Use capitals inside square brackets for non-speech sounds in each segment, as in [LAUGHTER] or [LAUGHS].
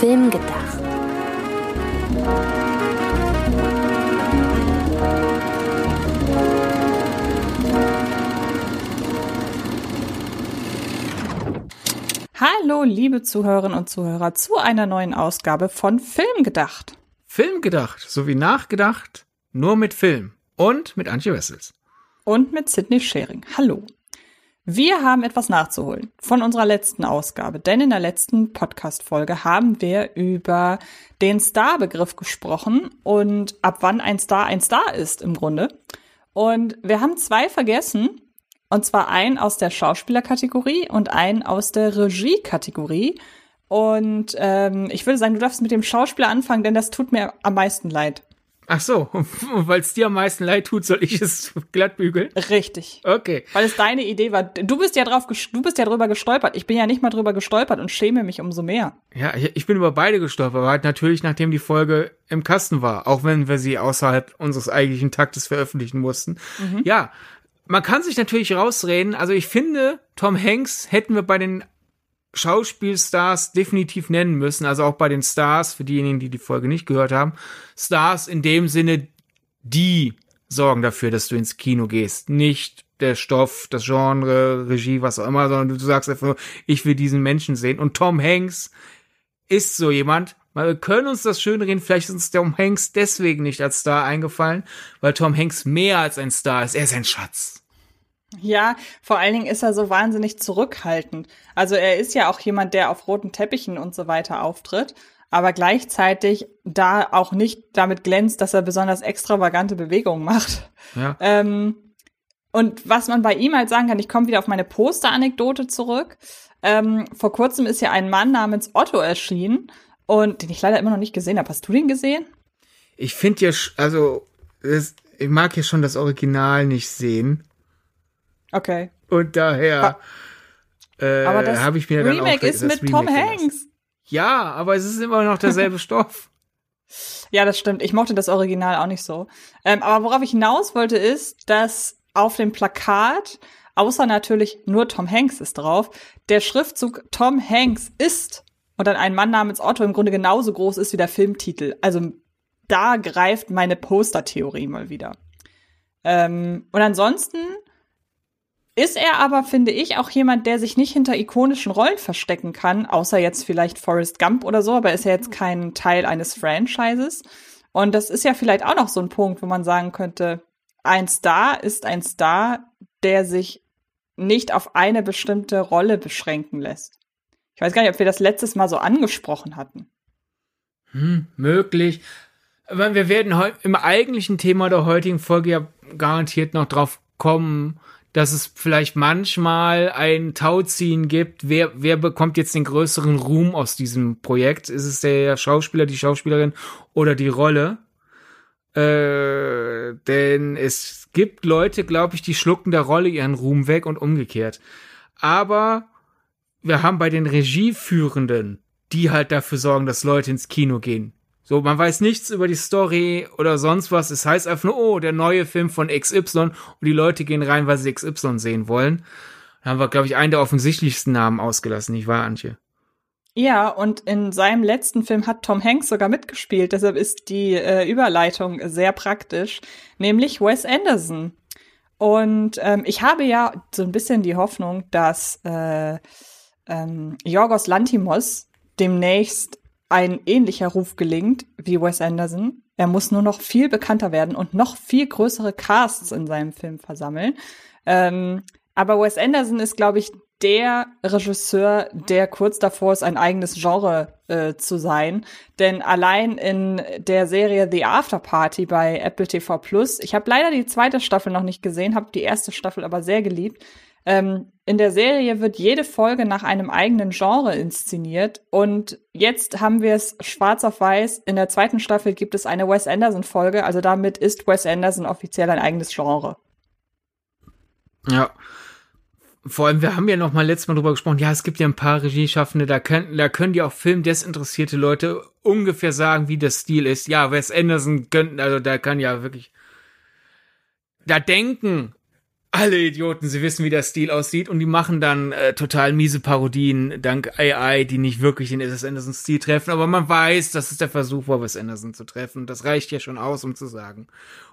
Film gedacht. Hallo, liebe Zuhörerinnen und Zuhörer, zu einer neuen Ausgabe von Film gedacht. Film gedacht, sowie nachgedacht, nur mit Film und mit Antje Wessels. Und mit Sidney Schering. Hallo. Wir haben etwas nachzuholen von unserer letzten Ausgabe, denn in der letzten Podcast-Folge haben wir über den Star-Begriff gesprochen und ab wann ein Star ein Star ist im Grunde. Und wir haben zwei vergessen, und zwar einen aus der Schauspielerkategorie und einen aus der Regie-Kategorie. Und ähm, ich würde sagen, du darfst mit dem Schauspieler anfangen, denn das tut mir am meisten leid. Ach so, [LAUGHS] weil es dir am meisten leid tut, soll ich es [LAUGHS] glatt bügeln? Richtig. Okay. Weil es deine Idee war. Du bist ja drauf, du bist ja drüber gestolpert. Ich bin ja nicht mal drüber gestolpert und schäme mich umso mehr. Ja, ich bin über beide gestolpert, aber halt natürlich, nachdem die Folge im Kasten war, auch wenn wir sie außerhalb unseres eigentlichen Taktes veröffentlichen mussten. Mhm. Ja, man kann sich natürlich rausreden. Also ich finde, Tom Hanks hätten wir bei den Schauspielstars definitiv nennen müssen, also auch bei den Stars, für diejenigen, die die Folge nicht gehört haben. Stars in dem Sinne, die sorgen dafür, dass du ins Kino gehst. Nicht der Stoff, das Genre, Regie, was auch immer, sondern du sagst einfach ich will diesen Menschen sehen. Und Tom Hanks ist so jemand, wir können uns das schön reden, vielleicht ist uns Tom Hanks deswegen nicht als Star eingefallen, weil Tom Hanks mehr als ein Star ist. Er ist ein Schatz. Ja, vor allen Dingen ist er so wahnsinnig zurückhaltend. Also er ist ja auch jemand, der auf roten Teppichen und so weiter auftritt, aber gleichzeitig da auch nicht damit glänzt, dass er besonders extravagante Bewegungen macht. Ja. Ähm, und was man bei ihm halt sagen kann, ich komme wieder auf meine Poster-Anekdote zurück. Ähm, vor kurzem ist ja ein Mann namens Otto erschienen und den ich leider immer noch nicht gesehen habe. Hast du den gesehen? Ich finde ja, also ich mag ja schon das Original nicht sehen. Okay. Und daher äh, aber das habe ich mir Remake dann auch ist mit Remake Tom Hanks. Gelassen. Ja, aber es ist immer noch derselbe [LAUGHS] Stoff. Ja, das stimmt. Ich mochte das Original auch nicht so. Ähm, aber worauf ich hinaus wollte, ist, dass auf dem Plakat, außer natürlich nur Tom Hanks ist drauf, der Schriftzug Tom Hanks ist und dann ein Mann namens Otto im Grunde genauso groß ist wie der Filmtitel. Also da greift meine Poster-Theorie mal wieder. Ähm, und ansonsten ist er aber, finde ich, auch jemand, der sich nicht hinter ikonischen Rollen verstecken kann, außer jetzt vielleicht Forrest Gump oder so, aber ist ja jetzt kein Teil eines Franchises. Und das ist ja vielleicht auch noch so ein Punkt, wo man sagen könnte, ein Star ist ein Star, der sich nicht auf eine bestimmte Rolle beschränken lässt. Ich weiß gar nicht, ob wir das letztes Mal so angesprochen hatten. Hm, möglich. Aber wir werden im eigentlichen Thema der heutigen Folge ja garantiert noch drauf kommen, dass es vielleicht manchmal ein Tauziehen gibt. Wer, wer bekommt jetzt den größeren Ruhm aus diesem Projekt? Ist es der Schauspieler, die Schauspielerin oder die Rolle? Äh, denn es gibt Leute, glaube ich, die schlucken der Rolle ihren Ruhm weg und umgekehrt. Aber wir haben bei den Regieführenden, die halt dafür sorgen, dass Leute ins Kino gehen, so, man weiß nichts über die Story oder sonst was. Es heißt einfach nur, oh, der neue Film von XY und die Leute gehen rein, weil sie XY sehen wollen. Da haben wir, glaube ich, einen der offensichtlichsten Namen ausgelassen, nicht wahr, Antje? Ja, und in seinem letzten Film hat Tom Hanks sogar mitgespielt, deshalb ist die äh, Überleitung sehr praktisch, nämlich Wes Anderson. Und ähm, ich habe ja so ein bisschen die Hoffnung, dass äh, ähm, Yorgos Lantimos demnächst ein ähnlicher Ruf gelingt wie Wes Anderson. Er muss nur noch viel bekannter werden und noch viel größere Casts in seinem Film versammeln. Ähm, aber Wes Anderson ist, glaube ich, der Regisseur, der kurz davor ist, ein eigenes Genre äh, zu sein. Denn allein in der Serie The After Party bei Apple TV Plus, ich habe leider die zweite Staffel noch nicht gesehen, habe die erste Staffel aber sehr geliebt. Ähm, in der Serie wird jede Folge nach einem eigenen Genre inszeniert und jetzt haben wir es schwarz auf weiß. In der zweiten Staffel gibt es eine Wes Anderson Folge, also damit ist Wes Anderson offiziell ein eigenes Genre. Ja. Vor allem, wir haben ja noch mal letztes Mal drüber gesprochen, ja, es gibt ja ein paar Regieschaffende, da können, da können die auch filmdesinteressierte Leute ungefähr sagen, wie der Stil ist. Ja, Wes Anderson könnten, also da kann ja wirklich, da denken alle Idioten, sie wissen, wie der Stil aussieht und die machen dann äh, total miese Parodien dank AI, die nicht wirklich den Wes Anderson Stil treffen, aber man weiß, das ist der Versuch war, Wes Anderson zu treffen. Das reicht ja schon aus, um zu sagen.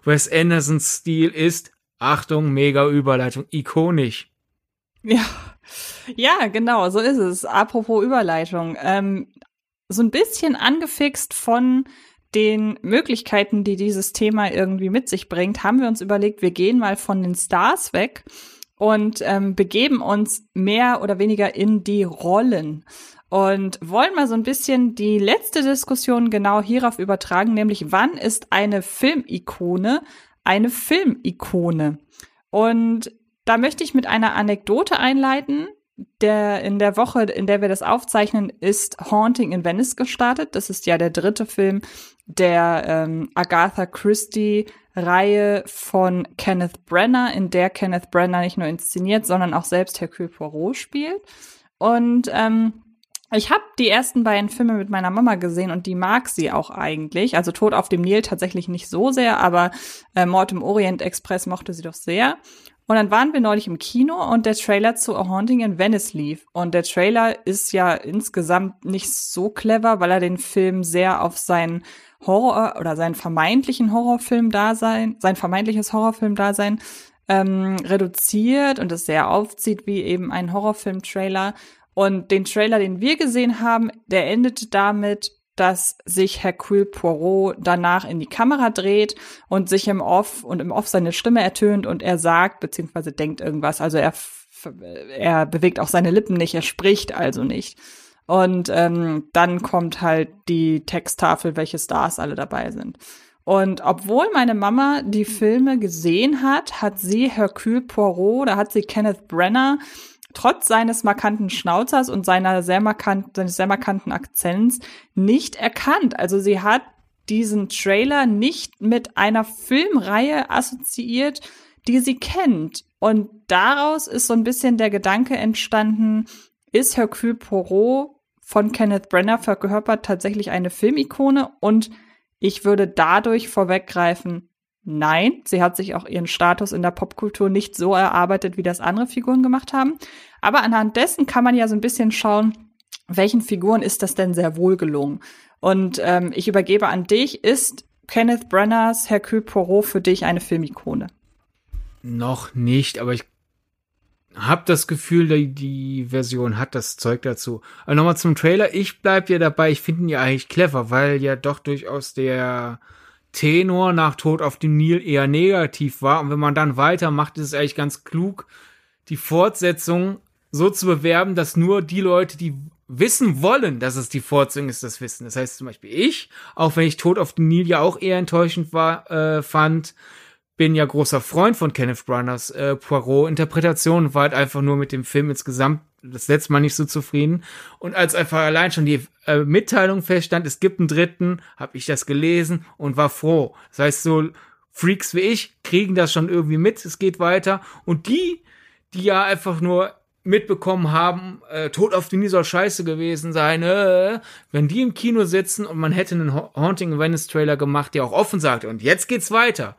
Wes Andersons Stil ist, Achtung, mega Überleitung, ikonisch. Ja, ja, genau, so ist es. Apropos Überleitung, ähm, so ein bisschen angefixt von den Möglichkeiten, die dieses Thema irgendwie mit sich bringt, haben wir uns überlegt, wir gehen mal von den Stars weg und ähm, begeben uns mehr oder weniger in die Rollen und wollen mal so ein bisschen die letzte Diskussion genau hierauf übertragen, nämlich wann ist eine Filmikone eine Filmikone? Und da möchte ich mit einer Anekdote einleiten, der in der Woche, in der wir das aufzeichnen, ist Haunting in Venice gestartet. Das ist ja der dritte Film der ähm, Agatha Christie Reihe von Kenneth Brenner, in der Kenneth Brenner nicht nur inszeniert, sondern auch selbst Hercule Poirot spielt. Und ähm, ich habe die ersten beiden Filme mit meiner Mama gesehen und die mag sie auch eigentlich. Also Tod auf dem Nil tatsächlich nicht so sehr, aber äh, Mord im Orient Express mochte sie doch sehr. Und dann waren wir neulich im Kino und der Trailer zu A Haunting in Venice lief. Und der Trailer ist ja insgesamt nicht so clever, weil er den Film sehr auf seinen Horror oder seinen vermeintlichen Horrorfilm-Dasein, sein vermeintliches Horrorfilm-Dasein ähm, reduziert und es sehr aufzieht wie eben ein Horrorfilm-Trailer. Und den Trailer, den wir gesehen haben, der endet damit, dass sich Hercule Poirot danach in die Kamera dreht und sich im Off und im Off seine Stimme ertönt und er sagt beziehungsweise denkt irgendwas. Also er er bewegt auch seine Lippen nicht, er spricht also nicht. Und ähm, dann kommt halt die Texttafel, welche Stars alle dabei sind. Und obwohl meine Mama die Filme gesehen hat, hat sie Hercule Poirot, da hat sie Kenneth Brenner trotz seines markanten Schnauzers und seiner sehr markant, seines sehr markanten Akzents nicht erkannt. Also sie hat diesen Trailer nicht mit einer Filmreihe assoziiert, die sie kennt. Und daraus ist so ein bisschen der Gedanke entstanden, ist Hercule Poirot von Kenneth Brenner verkörpert tatsächlich eine Filmikone und ich würde dadurch vorweggreifen, Nein, sie hat sich auch ihren Status in der Popkultur nicht so erarbeitet, wie das andere Figuren gemacht haben. Aber anhand dessen kann man ja so ein bisschen schauen, welchen Figuren ist das denn sehr wohl gelungen. Und ähm, ich übergebe an dich, ist Kenneth Brenners Hercule Poirot für dich eine Filmikone? Noch nicht, aber ich habe das Gefühl, die, die Version hat das Zeug dazu. Aber nochmal zum Trailer. Ich bleib ja dabei, ich finde ihn ja eigentlich clever, weil ja doch durchaus der Tenor nach Tod auf dem Nil eher negativ war. Und wenn man dann weitermacht, ist es eigentlich ganz klug, die Fortsetzung so zu bewerben, dass nur die Leute, die wissen wollen, dass es die Fortsetzung ist, das wissen. Das heißt zum Beispiel ich, auch wenn ich Tod auf dem Nil ja auch eher enttäuschend war, äh, fand, bin ja großer Freund von Kenneth Branaghs äh, Poirot-Interpretation, war halt einfach nur mit dem Film insgesamt das letzte Mal nicht so zufrieden. Und als einfach allein schon die äh, Mitteilung feststand, es gibt einen dritten, habe ich das gelesen und war froh. Das heißt, so Freaks wie ich kriegen das schon irgendwie mit, es geht weiter. Und die, die ja einfach nur mitbekommen haben, äh, Tod auf die Nil soll scheiße gewesen sein, äh, wenn die im Kino sitzen und man hätte einen Haunting Venice Trailer gemacht, der auch offen sagt, und jetzt geht's weiter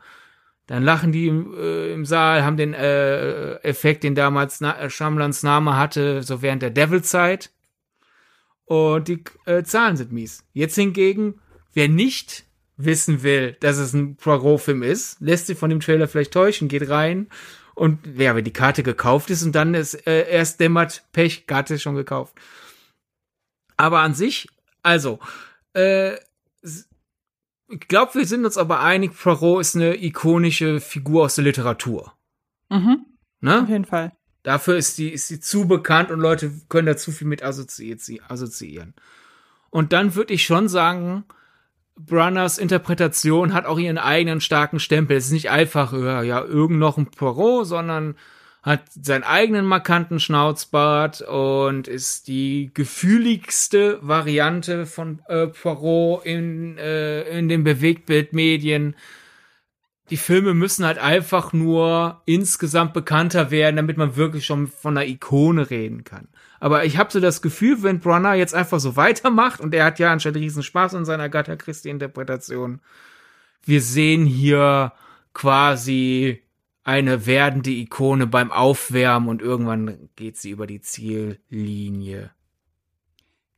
dann lachen die im, äh, im Saal, haben den äh, Effekt, den damals Na äh, Shamlans Name hatte, so während der Devil-Zeit. Und die äh, Zahlen sind mies. Jetzt hingegen, wer nicht wissen will, dass es ein Poirot-Film ist, lässt sich von dem Trailer vielleicht täuschen, geht rein und ja, wenn die Karte gekauft ist und dann ist äh, erst dämmert, Pech, Karte schon gekauft. Aber an sich, also, äh, ich glaube, wir sind uns aber einig, Poirot ist eine ikonische Figur aus der Literatur. Mhm. Ne? Auf jeden Fall. Dafür ist die, ist die zu bekannt und Leute können da zu viel mit assoziieren. Und dann würde ich schon sagen, Brunners Interpretation hat auch ihren eigenen starken Stempel. Es ist nicht einfach, ja irgend noch ein Poirot, sondern hat seinen eigenen markanten Schnauzbart und ist die gefühligste Variante von äh, Poirot in, äh, in den Bewegtbildmedien. Die Filme müssen halt einfach nur insgesamt bekannter werden, damit man wirklich schon von einer Ikone reden kann. Aber ich habe so das Gefühl, wenn Brunner jetzt einfach so weitermacht, und er hat ja anscheinend riesen Spaß in seiner Agatha Christie-Interpretation, wir sehen hier quasi eine werdende Ikone beim Aufwärmen und irgendwann geht sie über die Ziellinie.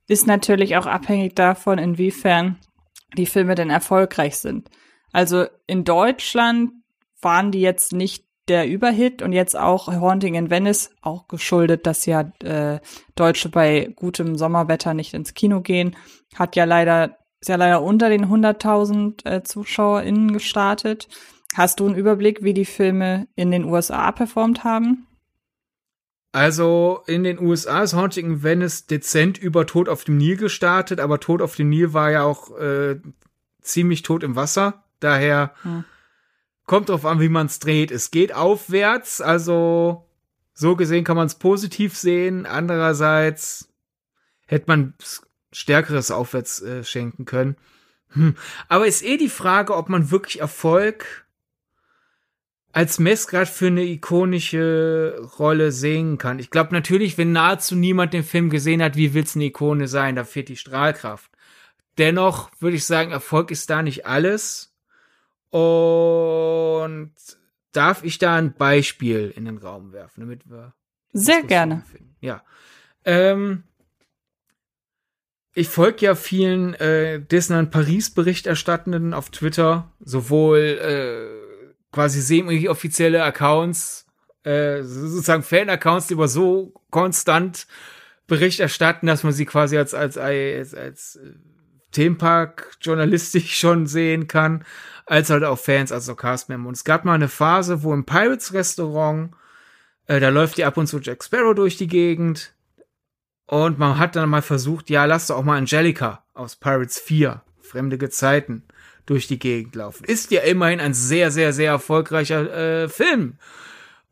Ist natürlich auch abhängig davon, inwiefern die Filme denn erfolgreich sind. Also in Deutschland waren die jetzt nicht der Überhit und jetzt auch Haunting in Venice, auch geschuldet, dass ja äh, Deutsche bei gutem Sommerwetter nicht ins Kino gehen, hat ja leider, ist ja leider unter den 100.000 äh, ZuschauerInnen gestartet. Hast du einen Überblick, wie die Filme in den USA performt haben? Also in den USA ist Haunting in Venice dezent über Tod auf dem Nil gestartet, aber Tod auf dem Nil war ja auch äh, ziemlich tot im Wasser. Daher hm. kommt drauf an, wie man es dreht. Es geht aufwärts, also so gesehen kann man es positiv sehen. Andererseits hätte man stärkeres Aufwärts äh, schenken können. Hm. Aber ist eh die Frage, ob man wirklich Erfolg als Messgrad für eine ikonische Rolle sehen kann. Ich glaube natürlich, wenn nahezu niemand den Film gesehen hat, wie will's eine Ikone sein? Da fehlt die Strahlkraft. Dennoch würde ich sagen, Erfolg ist da nicht alles. Und darf ich da ein Beispiel in den Raum werfen, damit wir sehr gerne finden. Ja. Ähm, ich folge ja vielen äh, Disneyland Paris Berichterstattenden auf Twitter, sowohl äh, quasi semi-offizielle Accounts, äh, sozusagen Fan-Accounts, die über so konstant Bericht erstatten, dass man sie quasi als, als, als, als äh, Themenpark journalistisch [LAUGHS] schon sehen kann, als halt auch Fans, also Castmember. Und es gab mal eine Phase, wo im Pirates Restaurant, äh, da läuft die ab und zu Jack Sparrow durch die Gegend. Und man hat dann mal versucht, ja, lass doch auch mal Angelica aus Pirates 4, Fremde Gezeiten, durch die Gegend laufen. Ist ja immerhin ein sehr, sehr, sehr erfolgreicher äh, Film.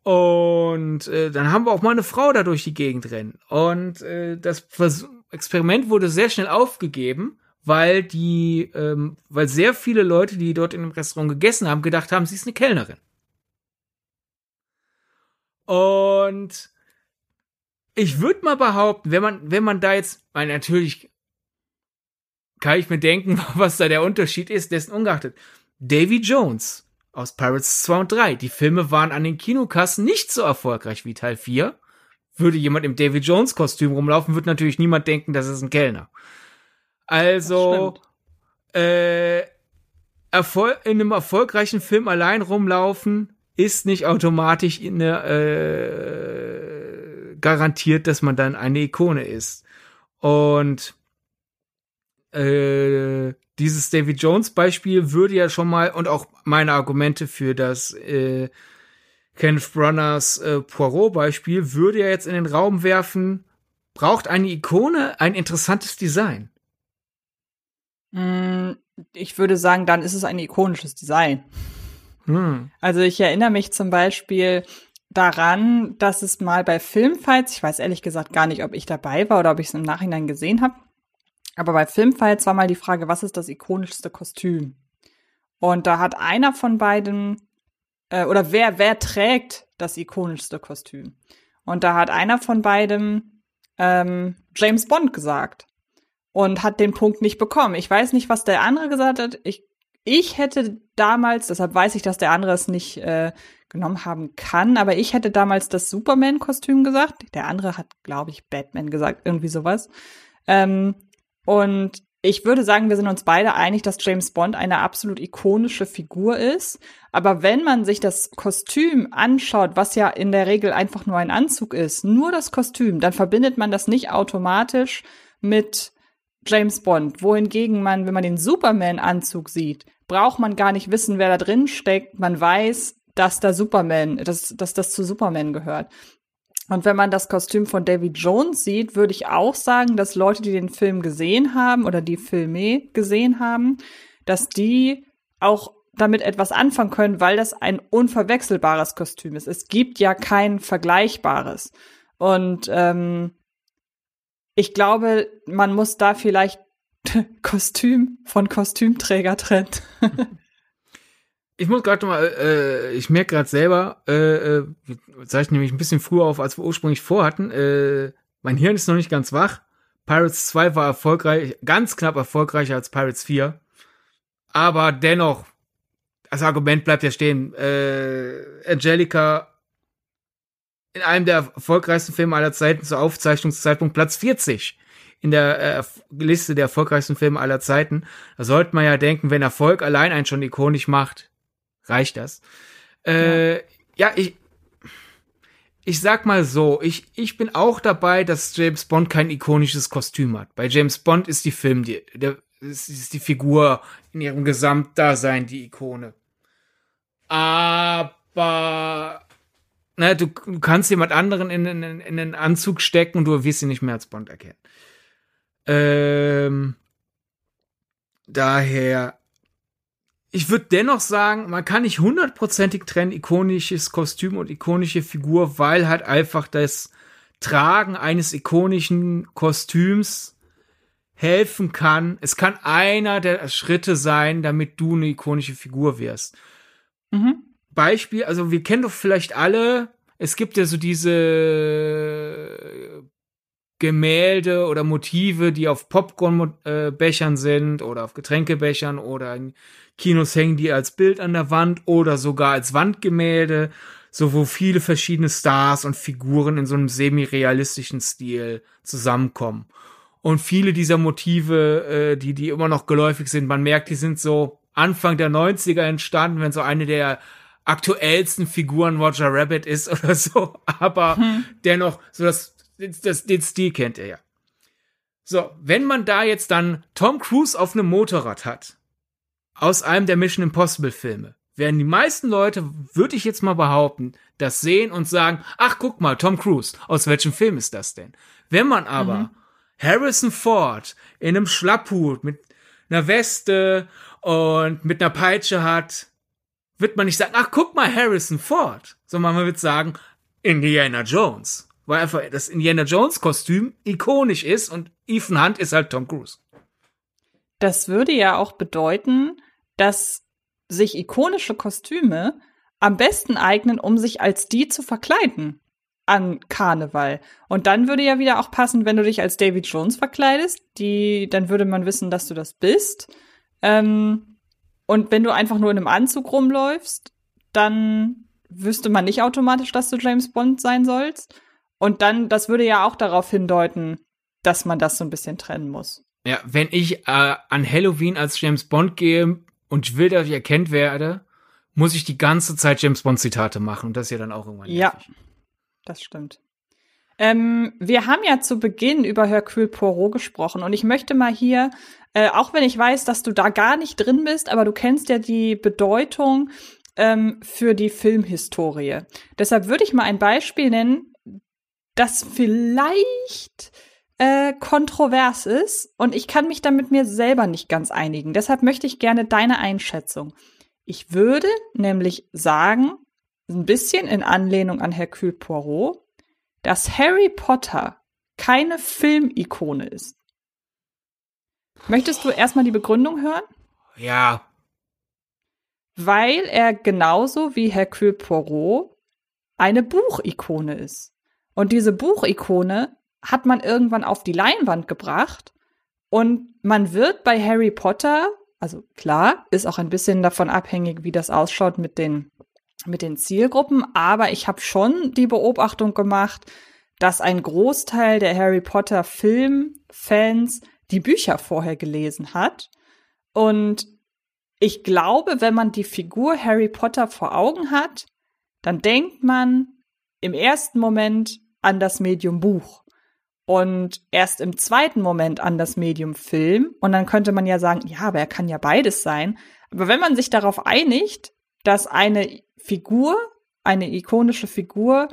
Und äh, dann haben wir auch mal eine Frau da durch die Gegend rennen. Und äh, das Vers Experiment wurde sehr schnell aufgegeben, weil die, ähm, weil sehr viele Leute, die dort in dem Restaurant gegessen haben, gedacht haben, sie ist eine Kellnerin. Und ich würde mal behaupten, wenn man, wenn man da jetzt, weil natürlich kann ich mir denken, [LAUGHS] was da der Unterschied ist, dessen ungeachtet. Davy Jones aus Pirates 2 und 3. Die Filme waren an den Kinokassen nicht so erfolgreich wie Teil 4. Würde jemand im Davy Jones Kostüm rumlaufen, wird natürlich niemand denken, das ist ein Kellner. Also, äh, Erfol in einem erfolgreichen Film allein rumlaufen ist nicht automatisch eine, äh, garantiert, dass man dann eine Ikone ist. Und äh, dieses David Jones Beispiel würde ja schon mal und auch meine Argumente für das äh, Kenneth Branaghs äh, Poirot Beispiel würde ja jetzt in den Raum werfen, braucht eine Ikone ein interessantes Design? Mm, ich würde sagen, dann ist es ein ikonisches Design. Hm. Also ich erinnere mich zum Beispiel daran, dass es mal bei Filmfights, ich weiß ehrlich gesagt gar nicht, ob ich dabei war oder ob ich es im Nachhinein gesehen habe, aber bei Filmfights war mal die Frage, was ist das ikonischste Kostüm? Und da hat einer von beiden, äh, oder wer, wer trägt das ikonischste Kostüm? Und da hat einer von beiden ähm, James Bond gesagt und hat den Punkt nicht bekommen. Ich weiß nicht, was der andere gesagt hat. Ich, ich hätte damals, deshalb weiß ich, dass der andere es nicht äh, genommen haben kann, aber ich hätte damals das Superman-Kostüm gesagt. Der andere hat, glaube ich, Batman gesagt, irgendwie sowas. Ähm, und ich würde sagen, wir sind uns beide einig, dass James Bond eine absolut ikonische Figur ist. Aber wenn man sich das Kostüm anschaut, was ja in der Regel einfach nur ein Anzug ist, nur das Kostüm, dann verbindet man das nicht automatisch mit James Bond. Wohingegen man, wenn man den Superman-Anzug sieht, braucht man gar nicht wissen, wer da drin steckt. Man weiß, dass da Superman, dass, dass das zu Superman gehört. Und wenn man das Kostüm von David Jones sieht, würde ich auch sagen, dass Leute, die den Film gesehen haben oder die Filme gesehen haben, dass die auch damit etwas anfangen können, weil das ein unverwechselbares Kostüm ist. Es gibt ja kein vergleichbares. Und ähm, ich glaube, man muss da vielleicht [LAUGHS] Kostüm von Kostümträger trennen. [LAUGHS] Ich muss gerade mal, äh, ich merke gerade selber, äh, äh, zeichne nämlich ein bisschen früher auf, als wir ursprünglich vorhatten. Äh, mein Hirn ist noch nicht ganz wach. Pirates 2 war erfolgreich, ganz knapp erfolgreicher als Pirates 4. Aber dennoch, das Argument bleibt ja stehen. Äh, Angelica in einem der erfolgreichsten Filme aller Zeiten zur Aufzeichnungszeitpunkt Platz 40 in der äh, Liste der erfolgreichsten Filme aller Zeiten. Da sollte man ja denken, wenn Erfolg allein einen schon ikonisch macht, reicht das. Äh, ja. ja, ich, ich sag mal so, ich, ich bin auch dabei, dass James Bond kein ikonisches Kostüm hat. Bei James Bond ist die Film, die, der, ist die Figur in ihrem Gesamtdasein die Ikone. Aber na, du, du kannst jemand anderen in, in, in den Anzug stecken und du wirst ihn nicht mehr als Bond erkennen. Ähm, daher, ich würde dennoch sagen, man kann nicht hundertprozentig trennen, ikonisches Kostüm und ikonische Figur, weil halt einfach das Tragen eines ikonischen Kostüms helfen kann. Es kann einer der Schritte sein, damit du eine ikonische Figur wirst. Mhm. Beispiel, also wir kennen doch vielleicht alle, es gibt ja so diese Gemälde oder Motive, die auf Popcornbechern sind oder auf Getränkebechern oder in Kinos hängen die als Bild an der Wand oder sogar als Wandgemälde, so wo viele verschiedene Stars und Figuren in so einem semi-realistischen Stil zusammenkommen. Und viele dieser Motive, äh, die, die immer noch geläufig sind, man merkt, die sind so Anfang der 90er entstanden, wenn so eine der aktuellsten Figuren Roger Rabbit ist [LAUGHS] oder so, aber hm. dennoch so das das, den Stil kennt er ja. So, wenn man da jetzt dann Tom Cruise auf einem Motorrad hat, aus einem der Mission Impossible Filme, werden die meisten Leute, würde ich jetzt mal behaupten, das sehen und sagen, ach guck mal, Tom Cruise, aus welchem Film ist das denn? Wenn man aber mhm. Harrison Ford in einem Schlapphut mit einer Weste und mit einer Peitsche hat, wird man nicht sagen, ach guck mal, Harrison Ford, sondern man wird sagen, Indiana Jones weil einfach das Indiana Jones Kostüm ikonisch ist und Ethan Hunt ist halt Tom Cruise. Das würde ja auch bedeuten, dass sich ikonische Kostüme am besten eignen, um sich als die zu verkleiden an Karneval. Und dann würde ja wieder auch passen, wenn du dich als David Jones verkleidest, die, dann würde man wissen, dass du das bist. Ähm, und wenn du einfach nur in einem Anzug rumläufst, dann wüsste man nicht automatisch, dass du James Bond sein sollst. Und dann, das würde ja auch darauf hindeuten, dass man das so ein bisschen trennen muss. Ja, wenn ich äh, an Halloween als James Bond gehe und will, dass ich erkennt werde, muss ich die ganze Zeit James Bond Zitate machen und das ist ja dann auch irgendwann Ja, nervig. das stimmt. Ähm, wir haben ja zu Beginn über Hercule Poirot gesprochen und ich möchte mal hier, äh, auch wenn ich weiß, dass du da gar nicht drin bist, aber du kennst ja die Bedeutung ähm, für die Filmhistorie. Deshalb würde ich mal ein Beispiel nennen, das vielleicht äh, kontrovers ist und ich kann mich damit mir selber nicht ganz einigen. Deshalb möchte ich gerne deine Einschätzung. Ich würde nämlich sagen, ein bisschen in Anlehnung an Hercule Poirot, dass Harry Potter keine Filmikone ist. Möchtest du erstmal die Begründung hören? Ja. Weil er genauso wie Hercule Poirot eine Buchikone ist. Und diese Buchikone hat man irgendwann auf die Leinwand gebracht und man wird bei Harry Potter, also klar, ist auch ein bisschen davon abhängig, wie das ausschaut mit den mit den Zielgruppen, aber ich habe schon die Beobachtung gemacht, dass ein Großteil der Harry Potter Filmfans die Bücher vorher gelesen hat. Und ich glaube, wenn man die Figur Harry Potter vor Augen hat, dann denkt man im ersten Moment an das Medium Buch und erst im zweiten Moment an das Medium Film. Und dann könnte man ja sagen, ja, aber er kann ja beides sein. Aber wenn man sich darauf einigt, dass eine Figur, eine ikonische Figur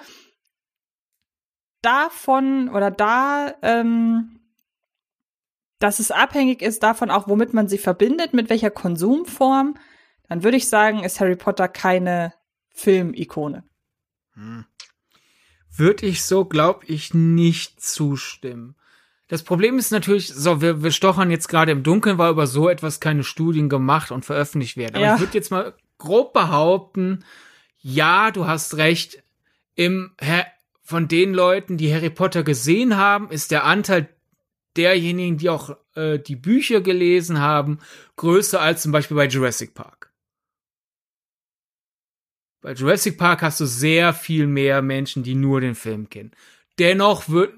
davon oder da, ähm, dass es abhängig ist davon auch, womit man sie verbindet, mit welcher Konsumform, dann würde ich sagen, ist Harry Potter keine Filmikone. Hm würde ich so, glaube ich, nicht zustimmen. Das Problem ist natürlich, so, wir, wir stochern jetzt gerade im Dunkeln, weil über so etwas keine Studien gemacht und veröffentlicht werden. Aber ja. ich würde jetzt mal grob behaupten, ja, du hast recht, im, von den Leuten, die Harry Potter gesehen haben, ist der Anteil derjenigen, die auch äh, die Bücher gelesen haben, größer als zum Beispiel bei Jurassic Park. Bei Jurassic Park hast du sehr viel mehr Menschen, die nur den Film kennen. Dennoch wird,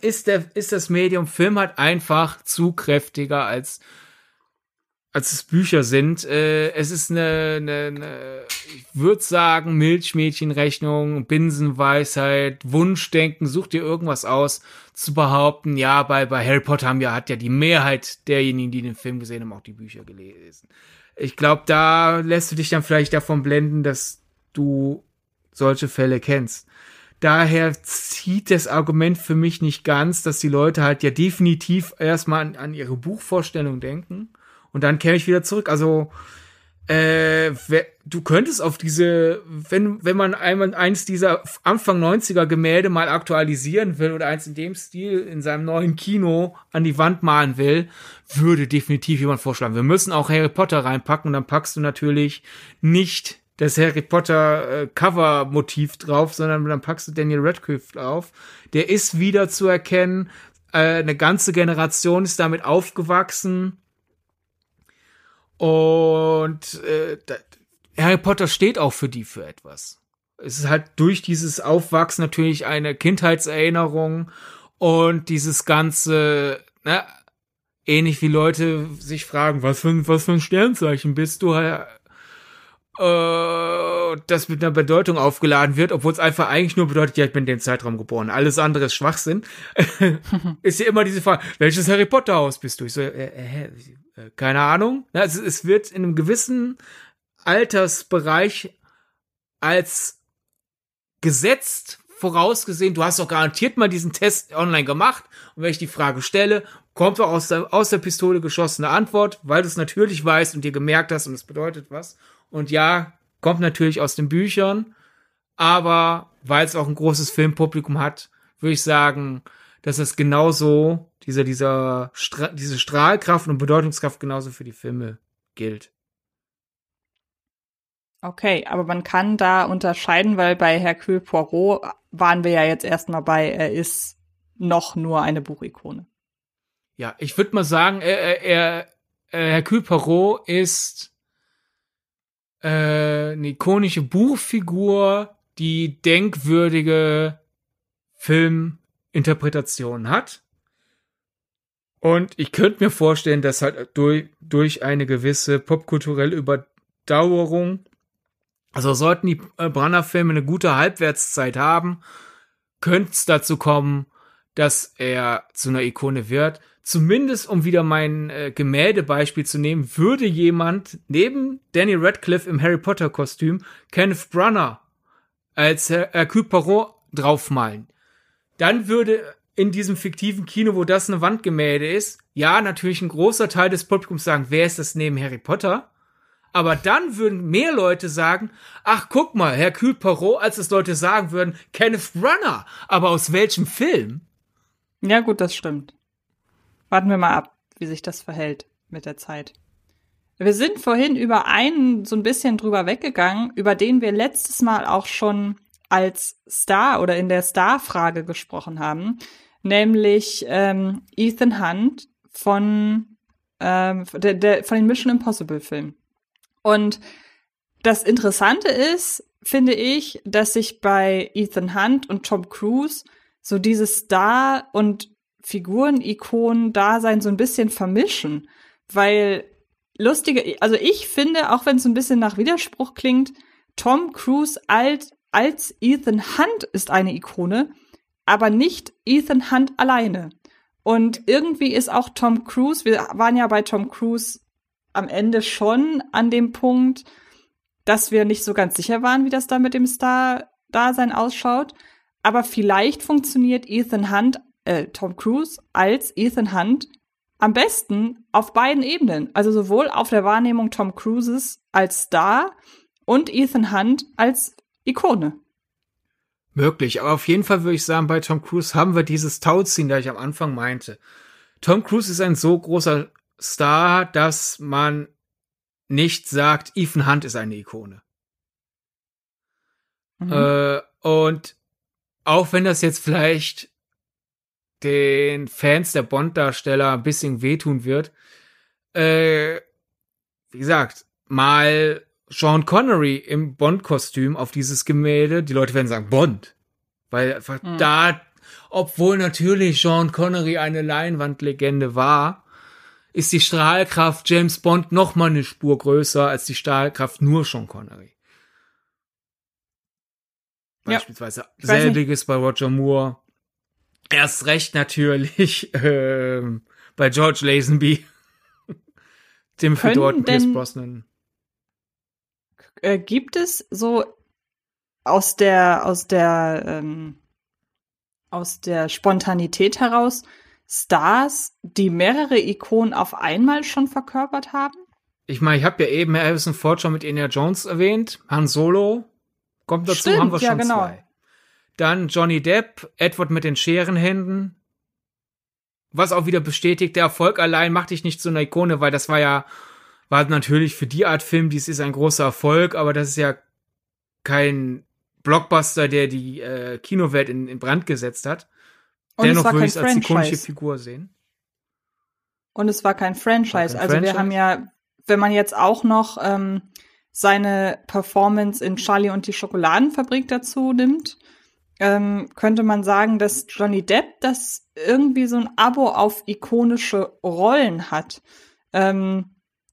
ist, der, ist das Medium Film halt einfach zu kräftiger als als es Bücher sind. Äh, es ist eine, eine, eine ich würde sagen, Milchmädchenrechnung, Binsenweisheit, Wunschdenken, such dir irgendwas aus, zu behaupten, ja, bei, bei Harry Potter haben ja, hat ja die Mehrheit derjenigen, die den Film gesehen haben, auch die Bücher gelesen. Ich glaube, da lässt du dich dann vielleicht davon blenden, dass du solche Fälle kennst. Daher zieht das Argument für mich nicht ganz, dass die Leute halt ja definitiv erstmal an, an ihre Buchvorstellung denken und dann käme ich wieder zurück. Also äh, du könntest auf diese, wenn, wenn man einmal eins dieser Anfang 90er Gemälde mal aktualisieren will oder eins in dem Stil in seinem neuen Kino an die Wand malen will, würde definitiv jemand vorschlagen. Wir müssen auch Harry Potter reinpacken und dann packst du natürlich nicht das Harry Potter äh, Cover Motiv drauf, sondern dann packst du Daniel Radcliffe auf. Der ist wieder zu erkennen. Äh, eine ganze Generation ist damit aufgewachsen und äh, Harry Potter steht auch für die für etwas. Es ist halt durch dieses Aufwachsen natürlich eine Kindheitserinnerung und dieses ganze, ne, ähnlich wie Leute sich fragen, was für, was für ein Sternzeichen bist du, äh, das mit einer Bedeutung aufgeladen wird, obwohl es einfach eigentlich nur bedeutet, ja, ich bin in dem Zeitraum geboren. Alles andere ist Schwachsinn. [LAUGHS] ist ja immer diese Frage, welches Harry Potter Haus bist du? Ich so, äh, äh, äh, keine Ahnung. Also es wird in einem gewissen Altersbereich als gesetzt vorausgesehen, du hast doch garantiert mal diesen Test online gemacht und wenn ich die Frage stelle, kommt doch aus der, aus der Pistole geschossene Antwort, weil du es natürlich weißt und dir gemerkt hast und es bedeutet was. Und ja, kommt natürlich aus den Büchern, aber weil es auch ein großes Filmpublikum hat, würde ich sagen, dass es genauso, dieser, dieser, Stra diese Strahlkraft und Bedeutungskraft genauso für die Filme gilt. Okay, aber man kann da unterscheiden, weil bei Hercule Poirot waren wir ja jetzt erstmal bei, er ist noch nur eine Buchikone. Ja, ich würde mal sagen, er, er, er, Hercule Poirot ist äh, eine ikonische Buchfigur, die denkwürdige Film Interpretation hat. Und ich könnte mir vorstellen, dass halt durch, durch eine gewisse popkulturelle Überdauerung, also sollten die äh, Branner-Filme eine gute Halbwertszeit haben, könnte es dazu kommen, dass er zu einer Ikone wird. Zumindest, um wieder mein äh, Gemäldebeispiel zu nehmen, würde jemand neben Danny Radcliffe im Harry Potter Kostüm Kenneth Branagh als Hercule Poirot draufmalen dann würde in diesem fiktiven Kino, wo das eine Wandgemälde ist, ja, natürlich ein großer Teil des Publikums sagen, wer ist das neben Harry Potter? Aber dann würden mehr Leute sagen, ach, guck mal, Hercule Poirot, als es Leute sagen würden, Kenneth Runner. Aber aus welchem Film? Ja, gut, das stimmt. Warten wir mal ab, wie sich das verhält mit der Zeit. Wir sind vorhin über einen so ein bisschen drüber weggegangen, über den wir letztes Mal auch schon als Star oder in der Star-Frage gesprochen haben, nämlich ähm, Ethan Hunt von, ähm, der, der, von den Mission Impossible Filmen. Und das Interessante ist, finde ich, dass sich bei Ethan Hunt und Tom Cruise so dieses Star- und Figuren-Ikonen-Dasein so ein bisschen vermischen, weil lustige, also ich finde, auch wenn es ein bisschen nach Widerspruch klingt, Tom Cruise alt als Ethan Hunt ist eine Ikone, aber nicht Ethan Hunt alleine. Und irgendwie ist auch Tom Cruise, wir waren ja bei Tom Cruise am Ende schon an dem Punkt, dass wir nicht so ganz sicher waren, wie das da mit dem Star-Dasein ausschaut. Aber vielleicht funktioniert Ethan Hunt, äh, Tom Cruise als Ethan Hunt am besten auf beiden Ebenen. Also sowohl auf der Wahrnehmung Tom Cruises als Star und Ethan Hunt als Ikone. Möglich, aber auf jeden Fall würde ich sagen, bei Tom Cruise haben wir dieses Tauziehen, das ich am Anfang meinte. Tom Cruise ist ein so großer Star, dass man nicht sagt, Ethan Hunt ist eine Ikone. Mhm. Äh, und auch wenn das jetzt vielleicht den Fans der Bond-Darsteller ein bisschen wehtun wird, äh, wie gesagt, mal Sean Connery im Bond-Kostüm auf dieses Gemälde, die Leute werden sagen, Bond. Weil einfach mhm. da, obwohl natürlich Sean Connery eine Leinwandlegende war, ist die Strahlkraft James Bond noch mal eine Spur größer als die Strahlkraft nur Sean Connery. Beispielsweise ja, selbiges bei Roger Moore. Erst recht natürlich äh, bei George Lazenby. Timothy Dalton, Pierce Brosnan. Äh, gibt es so aus der aus der ähm, aus der Spontanität heraus Stars, die mehrere Ikonen auf einmal schon verkörpert haben? Ich meine, ich habe ja eben Harrison Ford schon mit Indiana Jones erwähnt. Han Solo kommt dazu, Stimmt, haben wir ja, schon genau. zwei. Dann Johnny Depp, Edward mit den Scherenhänden. Was auch wieder bestätigt, der Erfolg allein macht dich nicht zu einer Ikone, weil das war ja, war natürlich für die Art Film, dies ist ein großer Erfolg, aber das ist ja kein Blockbuster, der die äh, Kinowelt in, in Brand gesetzt hat. Und Dennoch würde ich es als ikonische Figur sehen. Und es war kein Franchise. War kein also Franchise. wir haben ja, wenn man jetzt auch noch ähm, seine Performance in Charlie und die Schokoladenfabrik dazu nimmt, ähm, könnte man sagen, dass Johnny Depp das irgendwie so ein Abo auf ikonische Rollen hat. Ähm,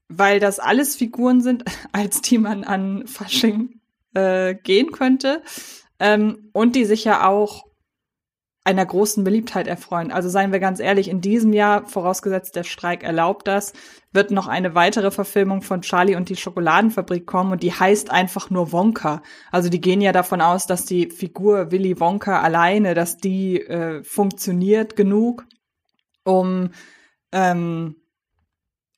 weil das alles Figuren sind, [LAUGHS] als die man an Fasching äh, gehen könnte. Ähm, und die sich ja auch einer großen Beliebtheit erfreuen. Also seien wir ganz ehrlich, in diesem Jahr, vorausgesetzt der Streik erlaubt das, wird noch eine weitere Verfilmung von Charlie und die Schokoladenfabrik kommen und die heißt einfach nur Wonka. Also die gehen ja davon aus, dass die Figur Willy Wonka alleine, dass die äh, funktioniert genug, um ähm,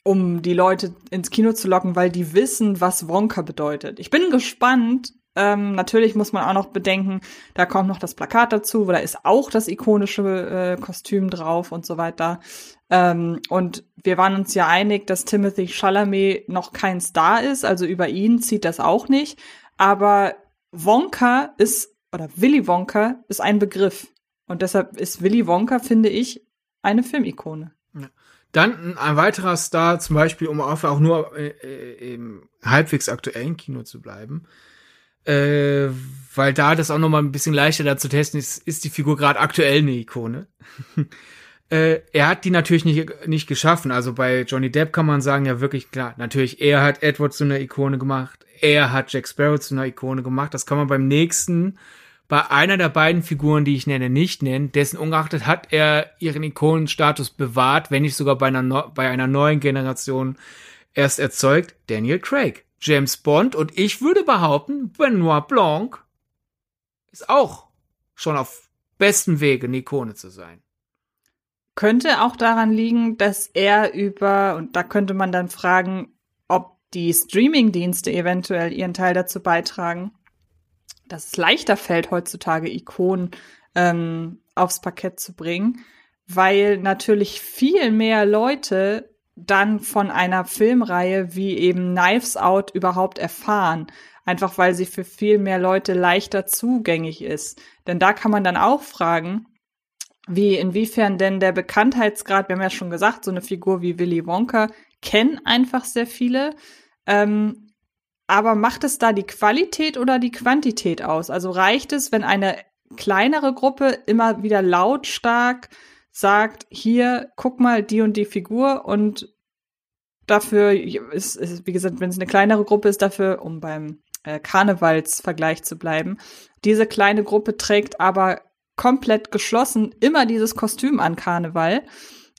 um die Leute ins Kino zu locken, weil die wissen, was Wonka bedeutet. Ich bin gespannt, ähm, natürlich muss man auch noch bedenken, da kommt noch das Plakat dazu, wo da ist auch das ikonische äh, Kostüm drauf und so weiter. Ähm, und wir waren uns ja einig, dass Timothy Chalamet noch kein Star ist, also über ihn zieht das auch nicht. Aber Wonka ist, oder Willy Wonka ist ein Begriff. Und deshalb ist Willy Wonka, finde ich, eine Filmikone. Dann ein weiterer Star, zum Beispiel, um auch nur äh, äh, im halbwegs aktuellen Kino zu bleiben, äh, weil da das auch noch mal ein bisschen leichter da zu testen ist, ist die Figur gerade aktuell eine Ikone. [LAUGHS] äh, er hat die natürlich nicht, nicht geschaffen. Also bei Johnny Depp kann man sagen, ja wirklich klar, natürlich, er hat Edward zu einer Ikone gemacht, er hat Jack Sparrow zu einer Ikone gemacht. Das kann man beim nächsten bei einer der beiden Figuren, die ich nenne, nicht nennen. Dessen ungeachtet hat er ihren Ikonenstatus bewahrt, wenn nicht sogar bei einer, bei einer neuen Generation erst erzeugt, Daniel Craig. James Bond und ich würde behaupten, Benoit Blanc ist auch schon auf besten Wege, eine Ikone zu sein. Könnte auch daran liegen, dass er über, und da könnte man dann fragen, ob die Streaming-Dienste eventuell ihren Teil dazu beitragen, dass es leichter fällt, heutzutage Ikonen ähm, aufs Parkett zu bringen, weil natürlich viel mehr Leute dann von einer Filmreihe wie eben Knives Out überhaupt erfahren. Einfach weil sie für viel mehr Leute leichter zugänglich ist. Denn da kann man dann auch fragen, wie, inwiefern denn der Bekanntheitsgrad, wir haben ja schon gesagt, so eine Figur wie Willy Wonka kennen einfach sehr viele. Ähm, aber macht es da die Qualität oder die Quantität aus? Also reicht es, wenn eine kleinere Gruppe immer wieder lautstark sagt, hier, guck mal die und die Figur und dafür ist, ist wie gesagt, wenn es eine kleinere Gruppe ist, dafür, um beim äh, Karnevalsvergleich zu bleiben, diese kleine Gruppe trägt aber komplett geschlossen immer dieses Kostüm an Karneval.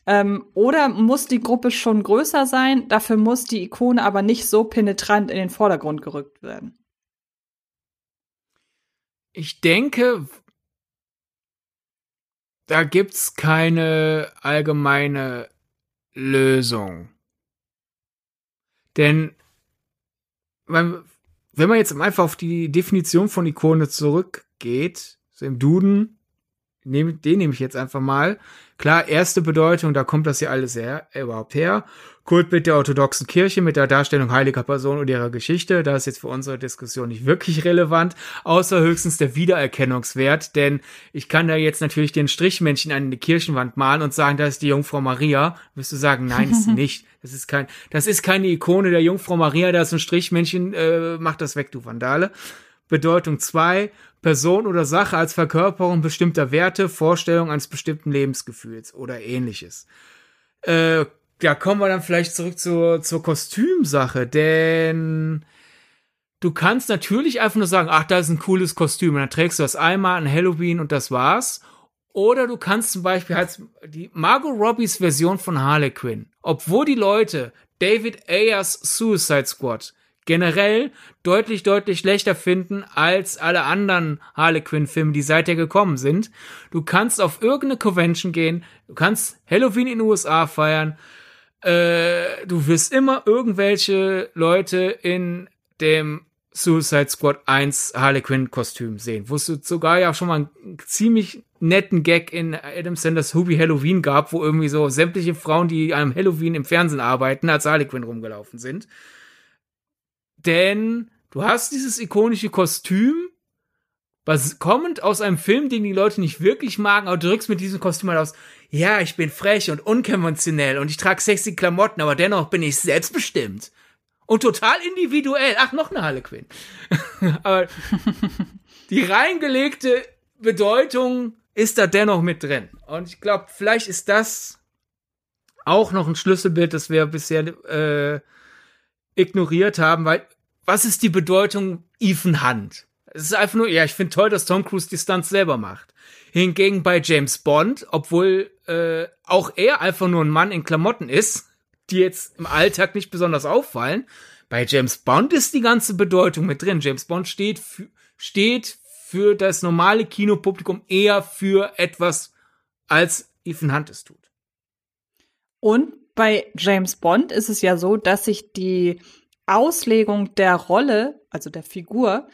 Ähm, oder muss die Gruppe schon größer sein, dafür muss die Ikone aber nicht so penetrant in den Vordergrund gerückt werden. Ich denke, da gibt's keine allgemeine Lösung. Denn wenn, man jetzt einfach auf die Definition von Ikone zurückgeht, so im Duden, nehm, den nehme ich jetzt einfach mal. Klar, erste Bedeutung, da kommt das ja alles her, äh, überhaupt her. Kultbild der orthodoxen Kirche mit der Darstellung heiliger Personen und ihrer Geschichte. Da ist jetzt für unsere Diskussion nicht wirklich relevant, außer höchstens der Wiedererkennungswert, denn ich kann da jetzt natürlich den Strichmännchen an die Kirchenwand malen und sagen, da ist die Jungfrau Maria. Wirst du sagen, nein, ist [LAUGHS] nicht. Das ist kein, das ist keine Ikone der Jungfrau Maria, da ist ein Strichmännchen, äh, mach das weg, du Vandale. Bedeutung zwei Person oder Sache als Verkörperung bestimmter Werte, Vorstellung eines bestimmten Lebensgefühls oder ähnliches. Äh, ja, kommen wir dann vielleicht zurück zur, zur Kostümsache, denn du kannst natürlich einfach nur sagen, ach, da ist ein cooles Kostüm und dann trägst du das einmal an Halloween und das war's. Oder du kannst zum Beispiel halt die Margot Robbies Version von Harlequin, obwohl die Leute David Ayers Suicide Squad generell deutlich, deutlich schlechter finden als alle anderen Harlequin-Filme, die seither gekommen sind. Du kannst auf irgendeine Convention gehen, du kannst Halloween in den USA feiern, äh, du wirst immer irgendwelche Leute in dem Suicide Squad 1 Harlequin Kostüm sehen, wo es sogar ja schon mal einen ziemlich netten Gag in Adam Sanders Hubie Halloween gab, wo irgendwie so sämtliche Frauen, die einem Halloween im Fernsehen arbeiten, als Harlequin rumgelaufen sind. Denn du hast dieses ikonische Kostüm, was kommend aus einem Film, den die Leute nicht wirklich magen, aber du drückst mit diesem Kostüm halt aus, ja, ich bin frech und unkonventionell und ich trage sexy Klamotten, aber dennoch bin ich selbstbestimmt. Und total individuell. Ach, noch eine Harlequin. [LAUGHS] aber die reingelegte Bedeutung ist da dennoch mit drin. Und ich glaube, vielleicht ist das auch noch ein Schlüsselbild, das wir bisher äh, ignoriert haben, weil was ist die Bedeutung Ethan Hunt? Es ist einfach nur, ja, ich finde toll, dass Tom Cruise die Stunts selber macht. Hingegen bei James Bond, obwohl äh, auch er einfach nur ein Mann in Klamotten ist, die jetzt im Alltag nicht besonders auffallen, bei James Bond ist die ganze Bedeutung mit drin. James Bond steht für, steht für das normale Kinopublikum eher für etwas, als Ethan Hunt es tut. Und bei James Bond ist es ja so, dass sich die Auslegung der Rolle, also der Figur,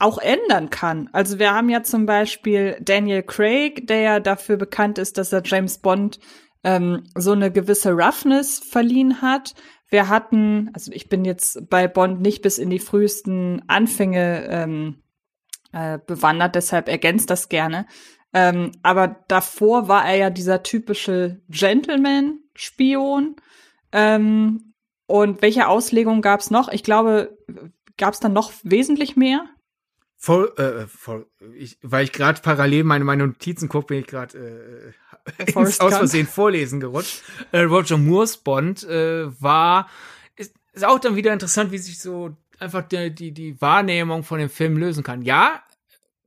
auch ändern kann. Also wir haben ja zum Beispiel Daniel Craig, der ja dafür bekannt ist, dass er James Bond ähm, so eine gewisse Roughness verliehen hat. Wir hatten, also ich bin jetzt bei Bond nicht bis in die frühesten Anfänge ähm, äh, bewandert, deshalb ergänzt das gerne. Ähm, aber davor war er ja dieser typische Gentleman-Spion. Ähm, und welche Auslegung gab es noch? Ich glaube, gab es dann noch wesentlich mehr? Voll, äh, voll, ich, weil ich gerade parallel meine, meine Notizen gucke, bin ich gerade äh, [LAUGHS] aus Versehen vorlesen gerutscht. Äh, Roger Moores Bond äh, war, ist, ist auch dann wieder interessant, wie sich so einfach die, die, die Wahrnehmung von dem Film lösen kann. Ja,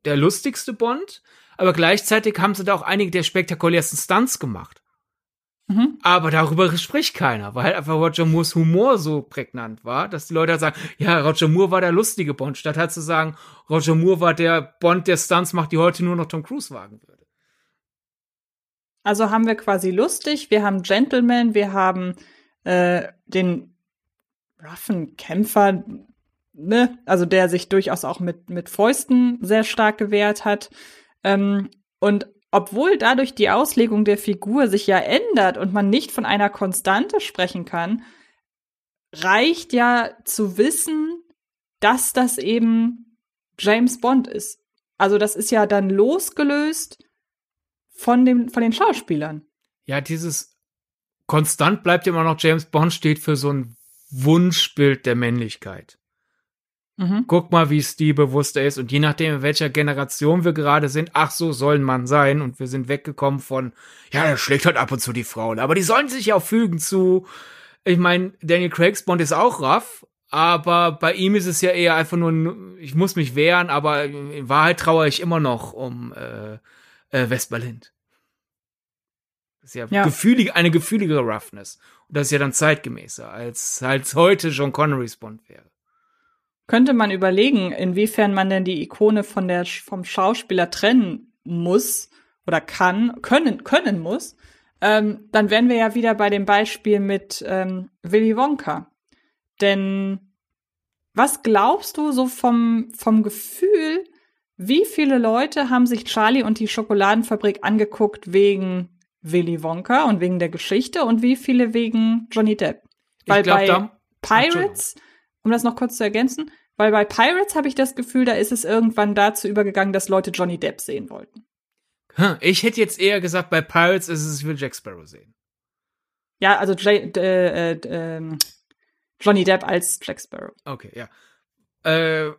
der lustigste Bond, aber gleichzeitig haben sie da auch einige der spektakulärsten Stunts gemacht. Mhm. Aber darüber spricht keiner, weil halt einfach Roger Moores Humor so prägnant war, dass die Leute halt sagen, ja, Roger Moore war der lustige Bond, statt halt zu sagen, Roger Moore war der Bond, der Stunts macht, die heute nur noch Tom Cruise wagen würde. Also haben wir quasi lustig, wir haben Gentleman, wir haben äh, den roughen Kämpfer, ne, also der sich durchaus auch mit, mit Fäusten sehr stark gewehrt hat. Ähm, und obwohl dadurch die Auslegung der Figur sich ja ändert und man nicht von einer Konstante sprechen kann, reicht ja zu wissen, dass das eben James Bond ist. Also das ist ja dann losgelöst von dem von den Schauspielern. Ja, dieses konstant bleibt immer noch James Bond steht für so ein Wunschbild der Männlichkeit. Mhm. Guck mal, wie stilbewusster ist. Und je nachdem, in welcher Generation wir gerade sind, ach, so sollen man sein. Und wir sind weggekommen von, ja, der schlägt halt ab und zu die Frauen. Aber die sollen sich ja auch fügen zu, ich meine, Daniel Craig's Bond ist auch rough, aber bei ihm ist es ja eher einfach nur, ich muss mich wehren, aber in Wahrheit trauere ich immer noch um äh, äh, Westberlin. Das ist ja, ja. Gefühlig, eine gefühlige Roughness. Und das ist ja dann zeitgemäßer, als, als heute John Connerys Bond wäre könnte man überlegen, inwiefern man denn die Ikone von der, vom Schauspieler trennen muss oder kann, können, können muss, ähm, dann wären wir ja wieder bei dem Beispiel mit ähm, Willy Wonka. Denn was glaubst du so vom, vom Gefühl, wie viele Leute haben sich Charlie und die Schokoladenfabrik angeguckt wegen Willy Wonka und wegen der Geschichte und wie viele wegen Johnny Depp? Weil glaub, bei Pirates, um das noch kurz zu ergänzen, weil bei Pirates habe ich das Gefühl, da ist es irgendwann dazu übergegangen, dass Leute Johnny Depp sehen wollten. Ich hätte jetzt eher gesagt, bei Pirates ist es, ich will Jack Sparrow sehen. Ja, also J äh, äh, Johnny Depp als Jack Sparrow. Okay, ja. Äh,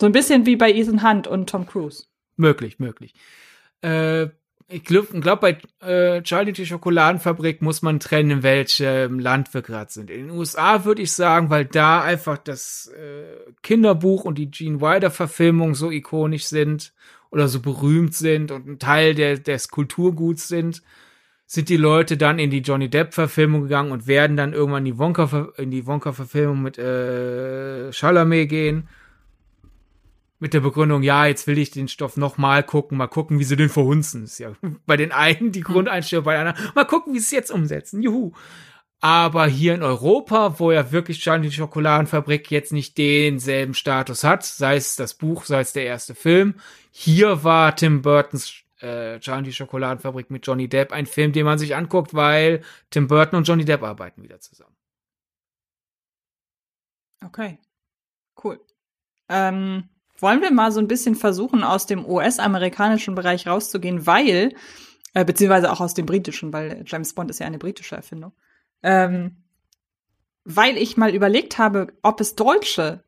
So ein bisschen wie bei Ethan Hunt und Tom Cruise. möglich, möglich. Äh, ich glaube, glaub, bei äh, Charlie die Schokoladenfabrik muss man trennen, in welchem Land wir gerade sind. In den USA würde ich sagen, weil da einfach das äh, Kinderbuch und die Gene Wilder-Verfilmung so ikonisch sind oder so berühmt sind und ein Teil der, des Kulturguts sind, sind die Leute dann in die Johnny Depp-Verfilmung gegangen und werden dann irgendwann in die Wonka, Wonka-Verfilmung mit äh, Chalamet gehen mit der Begründung, ja, jetzt will ich den Stoff noch mal gucken, mal gucken, wie sie den verhunzen. Ist ja [LAUGHS] bei den einen die Grundeinstellung, bei den anderen, mal gucken, wie sie es jetzt umsetzen. Juhu. Aber hier in Europa, wo ja wirklich Charlie die Schokoladenfabrik jetzt nicht denselben Status hat, sei es das Buch, sei es der erste Film, hier war Tim Burtons äh, Charlie die Schokoladenfabrik mit Johnny Depp ein Film, den man sich anguckt, weil Tim Burton und Johnny Depp arbeiten wieder zusammen. Okay, cool. Ähm, wollen wir mal so ein bisschen versuchen, aus dem US-amerikanischen Bereich rauszugehen, weil, äh, beziehungsweise auch aus dem britischen, weil James Bond ist ja eine britische Erfindung. Ähm, weil ich mal überlegt habe, ob es deutsche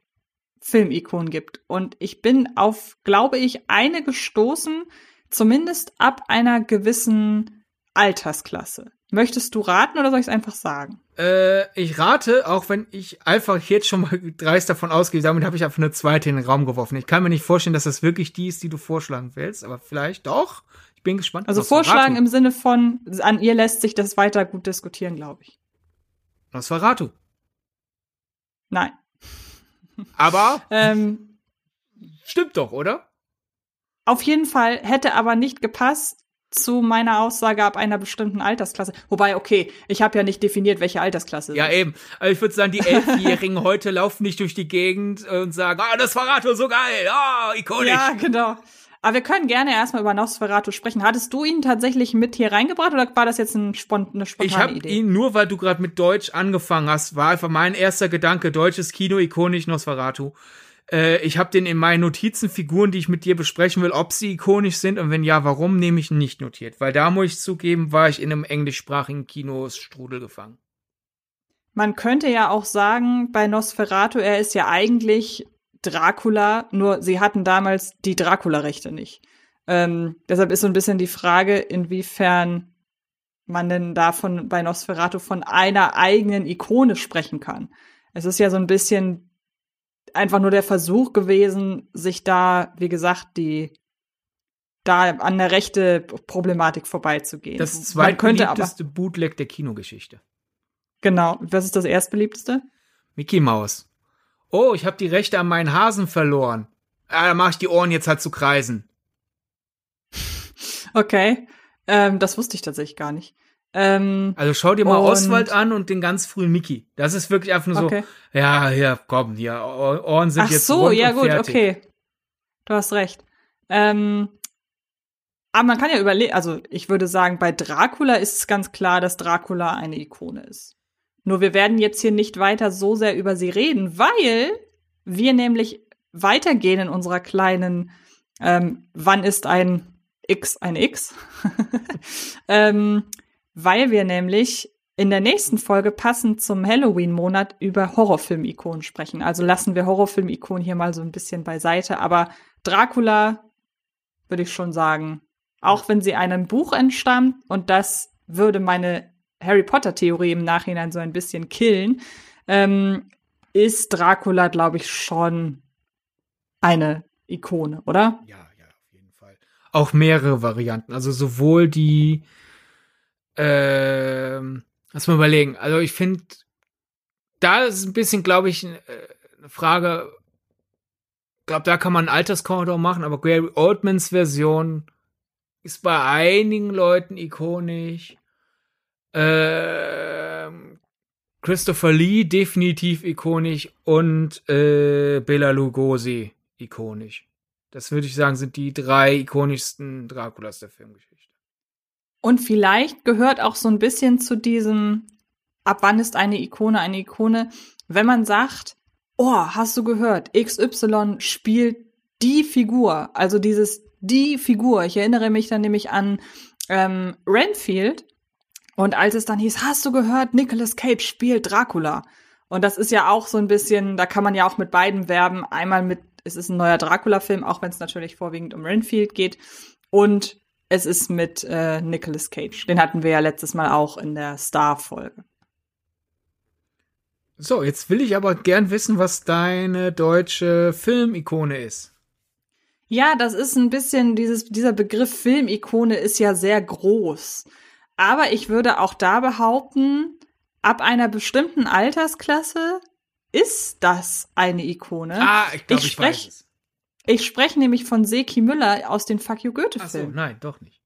Filmikonen gibt. Und ich bin auf, glaube ich, eine gestoßen, zumindest ab einer gewissen Altersklasse. Möchtest du raten oder soll ich es einfach sagen? Äh, ich rate, auch wenn ich einfach jetzt schon mal [LAUGHS] dreist davon ausgehe, damit habe ich einfach eine zweite in den Raum geworfen. Ich kann mir nicht vorstellen, dass das wirklich die ist, die du vorschlagen willst, aber vielleicht doch. Ich bin gespannt. Also vorschlagen im Sinne von, an ihr lässt sich das weiter gut diskutieren, glaube ich. Nosferatu. Nein. Aber [LAUGHS] Ähm, stimmt doch, oder? auf jeden Fall hätte aber nicht gepasst zu meiner Aussage ab einer bestimmten Altersklasse. Wobei, okay, ich habe ja nicht definiert, welche Altersklasse. Ja, ist. eben. Also ich würde sagen, die Elfjährigen [LAUGHS] heute laufen nicht durch die Gegend und sagen, ah, Nosferatu, so geil, ah, ikonisch. Ja, genau. Aber wir können gerne erstmal über Nosferatu sprechen. Hattest du ihn tatsächlich mit hier reingebracht oder war das jetzt ein spont eine spontane Ich habe Idee? ihn nur, weil du gerade mit Deutsch angefangen hast, war einfach mein erster Gedanke, deutsches Kino, ikonisch Nosferatu. Äh, ich habe den in meinen Notizen, Figuren, die ich mit dir besprechen will, ob sie ikonisch sind und wenn ja, warum, nehme ich ihn nicht notiert. Weil da muss ich zugeben, war ich in einem englischsprachigen Kinostrudel gefangen. Man könnte ja auch sagen, bei Nosferatu, er ist ja eigentlich Dracula, nur sie hatten damals die Dracula-Rechte nicht. Ähm, deshalb ist so ein bisschen die Frage, inwiefern man denn davon bei Nosferatu von einer eigenen Ikone sprechen kann. Es ist ja so ein bisschen einfach nur der Versuch gewesen, sich da, wie gesagt, die da an der rechte Problematik vorbeizugehen. Das zweitbeliebteste Bootleg der Kinogeschichte. genau. Was ist das erstbeliebteste? Mickey Mouse. Oh, ich habe die Rechte an meinen Hasen verloren. Ah, da mache ich die Ohren jetzt halt zu kreisen. [LAUGHS] Okay. Ähm, das wusste ich tatsächlich gar nicht. Ähm, Also schau dir mal Oswald an und den ganz frühen Mickey. Das ist wirklich einfach nur okay. so, ja, hier, komm, hier, Ohr- Ohren sind Ach jetzt so, rund ja gut, fertig. okay. Du hast recht. Ähm, aber man kann ja überlegen, also ich würde sagen, bei Dracula ist es ganz klar, dass Dracula eine Ikone ist. Nur wir werden jetzt hier nicht weiter so sehr über sie reden, weil wir nämlich weitergehen in unserer kleinen ähm, Wann ist ein X ein X? [LAUGHS] ähm, weil wir nämlich in der nächsten Folge passend zum Halloween-Monat über Horrorfilm-Ikonen sprechen. Also lassen wir Horrorfilm-Ikonen hier mal so ein bisschen beiseite. Aber Dracula würde ich schon sagen, auch wenn sie einem Buch entstammt und das würde meine Harry Potter-Theorie im Nachhinein so ein bisschen killen, ähm, ist Dracula, glaube ich, schon eine Ikone, oder? Ja, ja, auf jeden Fall. Auch mehrere Varianten. Also sowohl die, ähm, lass mal überlegen. Also ich finde, da ist ein bisschen, glaube ich, äh, eine Frage. Ich glaube, da kann man einen Alterskorridor machen, aber Gary Oldmans Version ist bei einigen Leuten ikonisch. Ähm, Christopher Lee definitiv ikonisch und äh, Bela Lugosi ikonisch. Das würde ich sagen, sind die drei ikonischsten Draculas der Filmgeschichte. Und vielleicht gehört auch so ein bisschen zu diesem, ab wann ist eine Ikone eine Ikone, wenn man sagt, oh, hast du gehört, XY spielt die Figur, also dieses die Figur. Ich erinnere mich dann nämlich an ähm, Renfield und als es dann hieß, hast du gehört, Nicolas Cage spielt Dracula. Und das ist ja auch so ein bisschen, da kann man ja auch mit beiden werben. Einmal mit, es ist ein neuer Dracula-Film, auch wenn es natürlich vorwiegend um Renfield geht. Und es ist mit äh, Nicolas Cage. Den hatten wir ja letztes Mal auch in der Star-Folge. So, jetzt will ich aber gern wissen, was deine deutsche Filmikone ist. Ja, das ist ein bisschen, dieses, dieser Begriff Filmikone ist ja sehr groß. Aber ich würde auch da behaupten, ab einer bestimmten Altersklasse ist das eine Ikone. Ah, ich glaube, ich, ich sprech, weiß es. Ich spreche nämlich von Seki Müller aus den Fuck You Ach so, Goethe-Filmen. nein, doch nicht.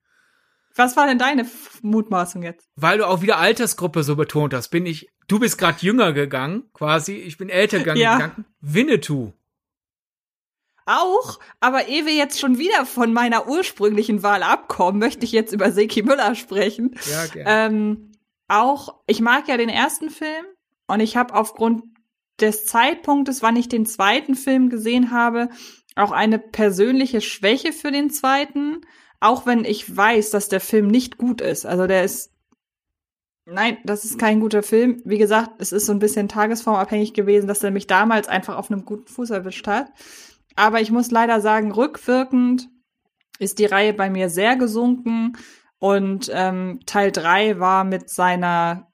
Was war denn deine Mutmaßung jetzt? Weil du auch wieder Altersgruppe so betont hast, bin ich, du bist gerade jünger gegangen, quasi, ich bin älter gegangen. Ja. Winnetou. Auch, aber ehe wir jetzt schon wieder von meiner ursprünglichen Wahl abkommen, möchte ich jetzt über Seki Müller sprechen. Ja, gerne. Ähm, auch, ich mag ja den ersten Film und ich habe aufgrund des Zeitpunktes, wann ich den zweiten Film gesehen habe, auch eine persönliche Schwäche für den zweiten, auch wenn ich weiß, dass der Film nicht gut ist. Also der ist Nein, das ist kein guter Film. Wie gesagt, es ist so ein bisschen tagesformabhängig gewesen, dass er mich damals einfach auf einem guten Fuß erwischt hat. Aber ich muss leider sagen, rückwirkend ist die Reihe bei mir sehr gesunken und ähm, Teil 3 war mit seiner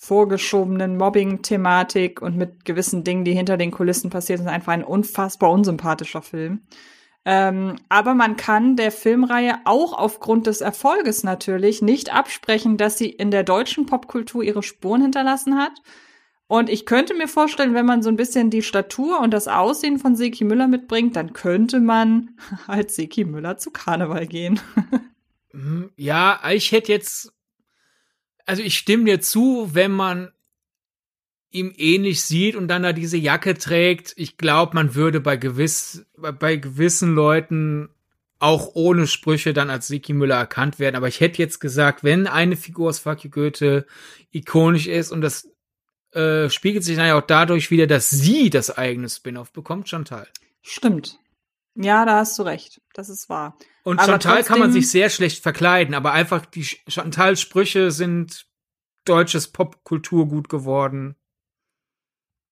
vorgeschobenen Mobbing-Thematik und mit gewissen Dingen, die hinter den Kulissen passiert sind, einfach ein unfassbar unsympathischer Film. Ähm, aber man kann der Filmreihe auch aufgrund des Erfolges natürlich nicht absprechen, dass sie in der deutschen Popkultur ihre Spuren hinterlassen hat. Und ich könnte mir vorstellen, wenn man so ein bisschen die Statur und das Aussehen von Seki Müller mitbringt, dann könnte man [LAUGHS] als Seki Müller zu Karneval gehen. [LAUGHS] Hm, Ja, ich hätte jetzt, also ich stimme dir zu, wenn man ihm ähnlich sieht und dann da diese Jacke trägt. Ich glaube, man würde bei gewiss, bei- gewissen Leuten auch ohne Sprüche dann als Siki Müller erkannt werden. Aber ich hätte jetzt gesagt, wenn eine Figur aus Fuck you Goethe ikonisch ist und das äh, spiegelt sich dann ja auch dadurch wieder, dass sie das eigene Spin-off bekommt, Chantal. Stimmt. Ja, da hast du recht. Das ist wahr. Und Aber Chantal kann man sich sehr schlecht verkleiden, aber einfach die Ch- Chantal-Sprüche sind deutsches Popkulturgut geworden.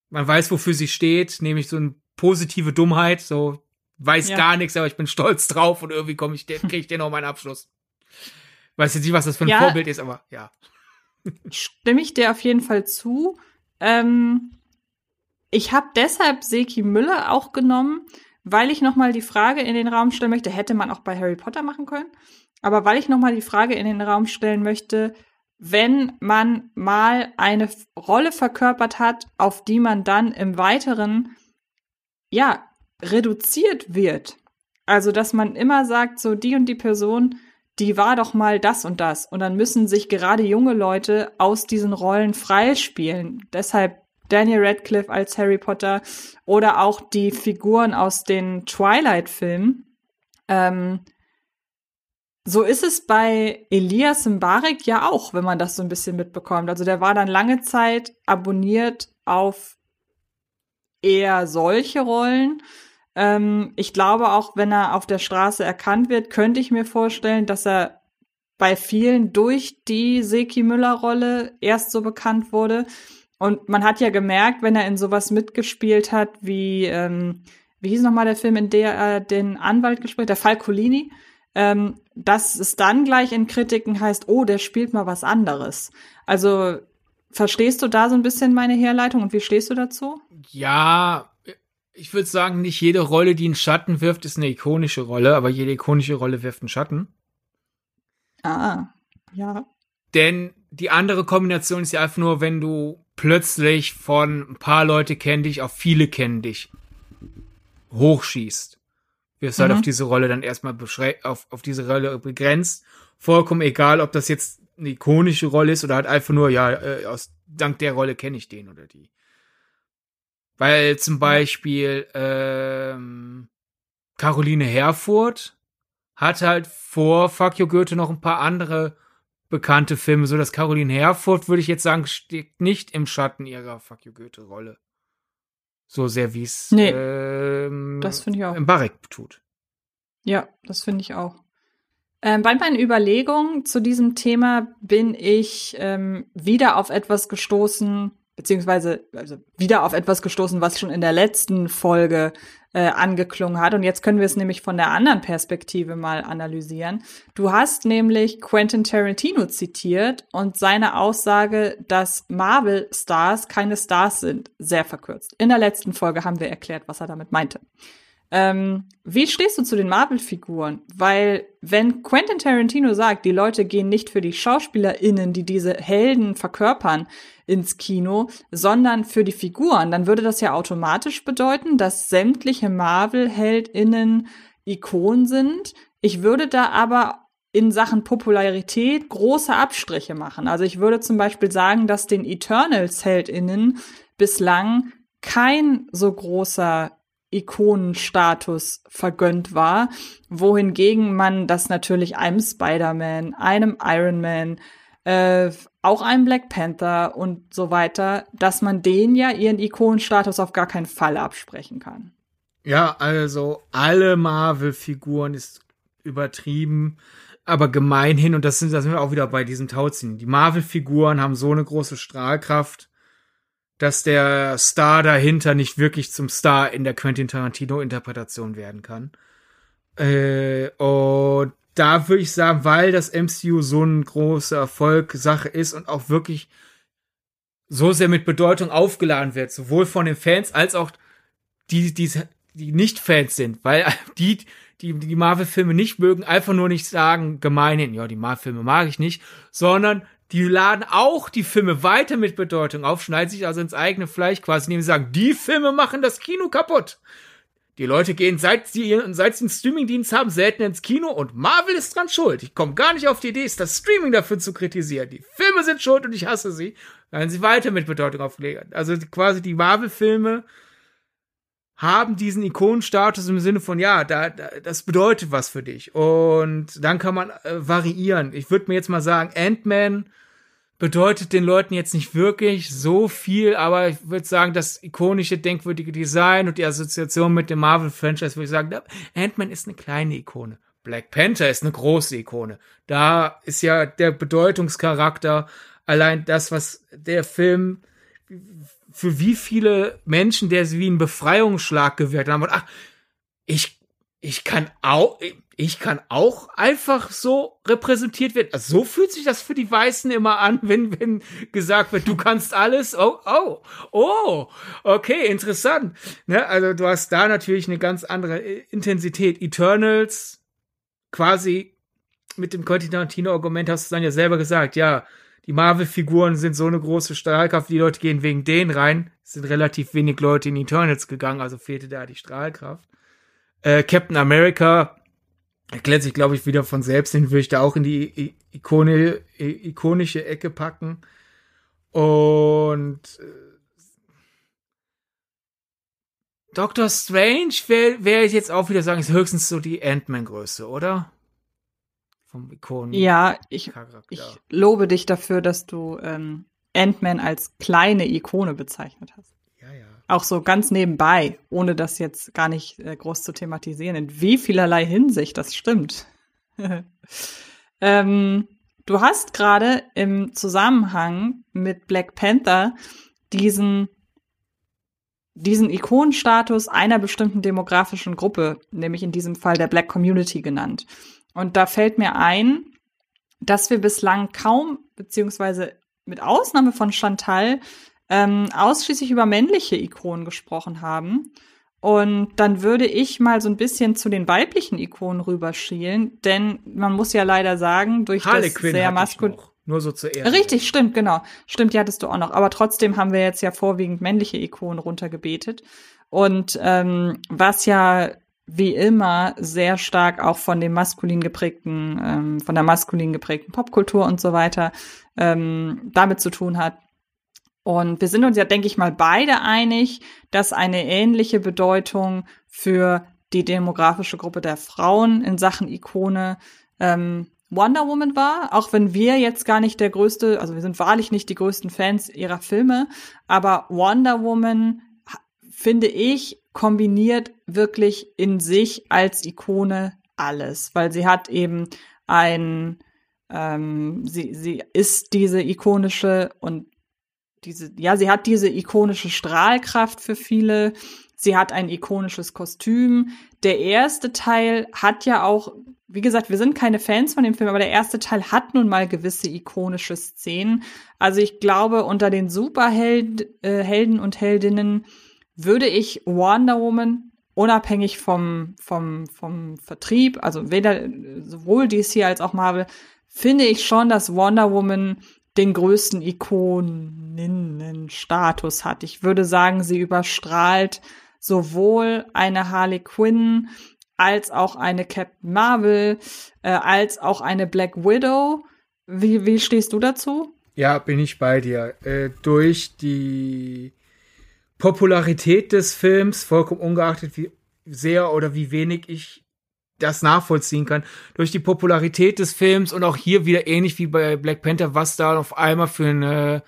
Man weiß, wofür sie steht, nämlich so eine positive Dummheit, so weiß Ja. gar nichts, aber ich bin stolz drauf und irgendwie komme ich, kriege ich den noch meinen Abschluss. Weiß jetzt nicht, was das für ein Ja. Vorbild ist, aber ja. Stimme ich dir auf jeden Fall zu. Ähm, ich habe deshalb Seki Müller auch genommen, weil ich noch mal die Frage in den Raum stellen möchte, hätte man auch bei Harry Potter machen können, aber weil ich noch mal die Frage in den Raum stellen möchte, wenn man mal eine Rolle verkörpert hat, auf die man dann im Weiteren ja reduziert wird. Also, dass man immer sagt, so die und die Person, die war doch mal das und das. Und dann müssen sich gerade junge Leute aus diesen Rollen freispielen. Deshalb Daniel Radcliffe als Harry Potter oder auch die Figuren aus den Twilight-Filmen. Ähm, so ist es bei Elias Mbarek ja auch, wenn man das so ein bisschen mitbekommt. Also der war dann lange Zeit abonniert auf eher solche Rollen. Ähm, ich glaube auch, wenn er auf der Straße erkannt wird, könnte ich mir vorstellen, dass er bei vielen durch die Seki Müller-Rolle erst so bekannt wurde. Und man hat ja gemerkt, wenn er in sowas mitgespielt hat, wie, ähm, wie hieß nochmal der Film, in der er den Anwalt gespielt hat, der Falcolini, ähm, dass es dann gleich in Kritiken heißt, oh, der spielt mal was anderes. Also verstehst du da so ein bisschen meine Herleitung und wie stehst du dazu? Ja, ich würde sagen, nicht jede Rolle, die einen Schatten wirft, ist eine ikonische Rolle, aber jede ikonische Rolle wirft einen Schatten. Ah, ja. Denn die andere Kombination ist ja einfach nur, wenn du plötzlich von ein paar Leute kennen dich auf viele kennen dich hochschießt. Wirst halt Mhm. auf diese Rolle dann erstmal beschränkt, auf, auf diese Rolle begrenzt. Vollkommen egal, ob das jetzt eine ikonische Rolle ist oder halt einfach nur, ja, äh, aus, dank der Rolle kenne ich den oder die. Weil zum Beispiel, ähm, Caroline Herfurth hat halt vor Fuck You Goethe noch ein paar andere bekannte Filme, so dass Caroline Herfurth, würde ich jetzt sagen, steht nicht im Schatten ihrer Fuck You Goethe Rolle. So sehr wie es Nee, ähm, das ich auch. im Barek tut. Ja, das finde ich auch. Ähm, bei meinen Überlegungen zu diesem Thema bin ich ähm, wieder auf etwas gestoßen, beziehungsweise also wieder auf etwas gestoßen, was schon in der letzten Folge äh, angeklungen hat. Und jetzt können wir es nämlich von der anderen Perspektive mal analysieren. Du hast nämlich Quentin Tarantino zitiert und seine Aussage, dass Marvel-Stars keine Stars sind, sehr verkürzt. In der letzten Folge haben wir erklärt, was er damit meinte. Ähm, wie stehst du zu den Marvel-Figuren? Weil, wenn Quentin Tarantino sagt, die Leute gehen nicht für die SchauspielerInnen, die diese Helden verkörpern, ins Kino, sondern für die Figuren, dann würde das ja automatisch bedeuten, dass sämtliche Marvel-HeldInnen Ikonen sind. Ich würde da aber in Sachen Popularität große Abstriche machen. Also ich würde zum Beispiel sagen, dass den Eternals-HeldInnen bislang kein so großer Ikonenstatus vergönnt war, wohingegen man das natürlich einem Spider-Man, einem Iron Man, äh, auch einem Black Panther und so weiter, dass man denen ja ihren Ikonenstatus auf gar keinen Fall absprechen kann. Ja, also alle Marvel-Figuren ist übertrieben, aber gemeinhin, und das sind, da sind wir auch wieder bei diesem Tauziehen. Die Marvel-Figuren haben so eine große Strahlkraft, dass der Star dahinter nicht wirklich zum Star in der Quentin Tarantino-Interpretation werden kann. Äh, und da würde ich sagen, weil das MCU so ein großer Erfolg Sache ist und auch wirklich so sehr mit Bedeutung aufgeladen wird, sowohl von den Fans als auch die, die, die nicht Fans sind, weil [LAUGHS] die, die die Marvel-Filme nicht mögen, einfach nur nicht sagen, gemeinhin, ja, die Marvel-Filme mag ich nicht, sondern die laden auch die Filme weiter mit Bedeutung auf, schneiden sich also ins eigene Fleisch quasi, indem sie sagen, die Filme machen das Kino kaputt. Die Leute gehen, seit sie, seit sie einen Streamingdienst haben, selten ins Kino und Marvel ist dran schuld. Ich komme gar nicht auf die Idee, ist das Streaming dafür zu kritisieren. Die Filme sind schuld und ich hasse sie. Werden sie weiter mit Bedeutung aufgelegt. Also quasi die Marvel-Filme haben diesen Ikonenstatus im Sinne von, ja, da, da, das bedeutet was für dich. Und dann kann man äh, variieren. Ich würde mir jetzt mal sagen, Ant-Man bedeutet den Leuten jetzt nicht wirklich so viel, aber ich würde sagen, das ikonische, denkwürdige Design und die Assoziation mit dem Marvel-Franchise, würde ich sagen, Ant-Man ist eine kleine Ikone. Black Panther ist eine große Ikone. Da ist ja der Bedeutungscharakter allein das, was der Film für wie viele Menschen, der wie ein Befreiungsschlag gewirkt haben. Und ach, ich, ich kann auch, ich kann auch einfach so repräsentiert werden. Also so fühlt sich das für die Weißen immer an, [LAUGHS] wenn, wenn gesagt wird, du kannst alles. Oh, oh, oh, okay, interessant. Ne? Also du hast da natürlich eine ganz andere Intensität. Eternals, quasi mit dem Quentin Tarantino-Argument hast du dann ja selber gesagt, ja, die Marvel-Figuren sind so eine große Strahlkraft, die Leute gehen wegen denen rein. Es sind relativ wenig Leute in Eternals gegangen, also fehlte da die Strahlkraft. Äh, Captain America erklärt sich, glaube ich, wieder von selbst, den würde ich da auch in die Ikone, ikonische Ecke packen. Und äh, Doctor Strange wäre wär ich jetzt auch wieder sagen, ist höchstens so die Ant-Man-Größe, oder? Vom Ikonen. Ja, ich, ich lobe dich dafür, dass du ähm, Ant-Man als kleine Ikone bezeichnet hast. Ja, ja. Auch so ganz nebenbei, ohne das jetzt gar nicht äh, groß zu thematisieren, in wie vielerlei Hinsicht das stimmt. [LAUGHS] ähm, du hast gerade im Zusammenhang mit Black Panther diesen diesen Ikonenstatus einer bestimmten demografischen Gruppe, nämlich in diesem Fall der Black Community genannt. Und da fällt mir ein, dass wir bislang kaum, beziehungsweise mit Ausnahme von Chantal, ähm, ausschließlich über männliche Ikonen gesprochen haben. Und dann würde ich mal so ein bisschen zu den weiblichen Ikonen rüberschielen, denn man muss ja leider sagen, durch Harlequin das sehr maskulin. Nur so zu Ehren. Richtig, stimmt, genau. Stimmt, die hattest du auch noch. Aber trotzdem haben wir jetzt ja vorwiegend männliche Ikonen runtergebetet. Und ähm, was ja wie immer sehr stark auch von dem maskulin geprägten, ähm, von der maskulin geprägten Popkultur und so weiter ähm, damit zu tun hat. Und wir sind uns ja, denke ich mal, beide einig, dass eine ähnliche Bedeutung für die demografische Gruppe der Frauen in Sachen Ikone ähm, Wonder Woman war, auch wenn wir jetzt gar nicht der größte, also wir sind wahrlich nicht die größten Fans ihrer Filme, aber Wonder Woman finde ich kombiniert wirklich in sich als Ikone alles, weil sie hat eben ein, ähm, sie, sie ist diese ikonische und diese, ja, sie hat diese ikonische Strahlkraft für viele. Sie hat ein ikonisches Kostüm. Der erste Teil hat ja auch wie gesagt, wir sind keine Fans von dem Film, aber der erste Teil hat nun mal gewisse ikonische Szenen. Also ich glaube, unter den Superhelden äh, und Heldinnen würde ich Wonder Woman unabhängig vom, vom, vom Vertrieb, also weder sowohl DC als auch Marvel, finde ich schon, dass Wonder Woman den größten Ikoninnenstatus hat. Ich würde sagen, sie überstrahlt sowohl eine Harley Quinn als auch eine Captain Marvel, äh, als auch eine Black Widow. Wie, wie stehst du dazu? Ja, bin ich bei dir. Äh, durch die Popularität des Films, vollkommen ungeachtet, wie sehr oder wie wenig ich das nachvollziehen kann, durch die Popularität des Films und auch hier wieder ähnlich wie bei Black Panther, was da auf einmal für eine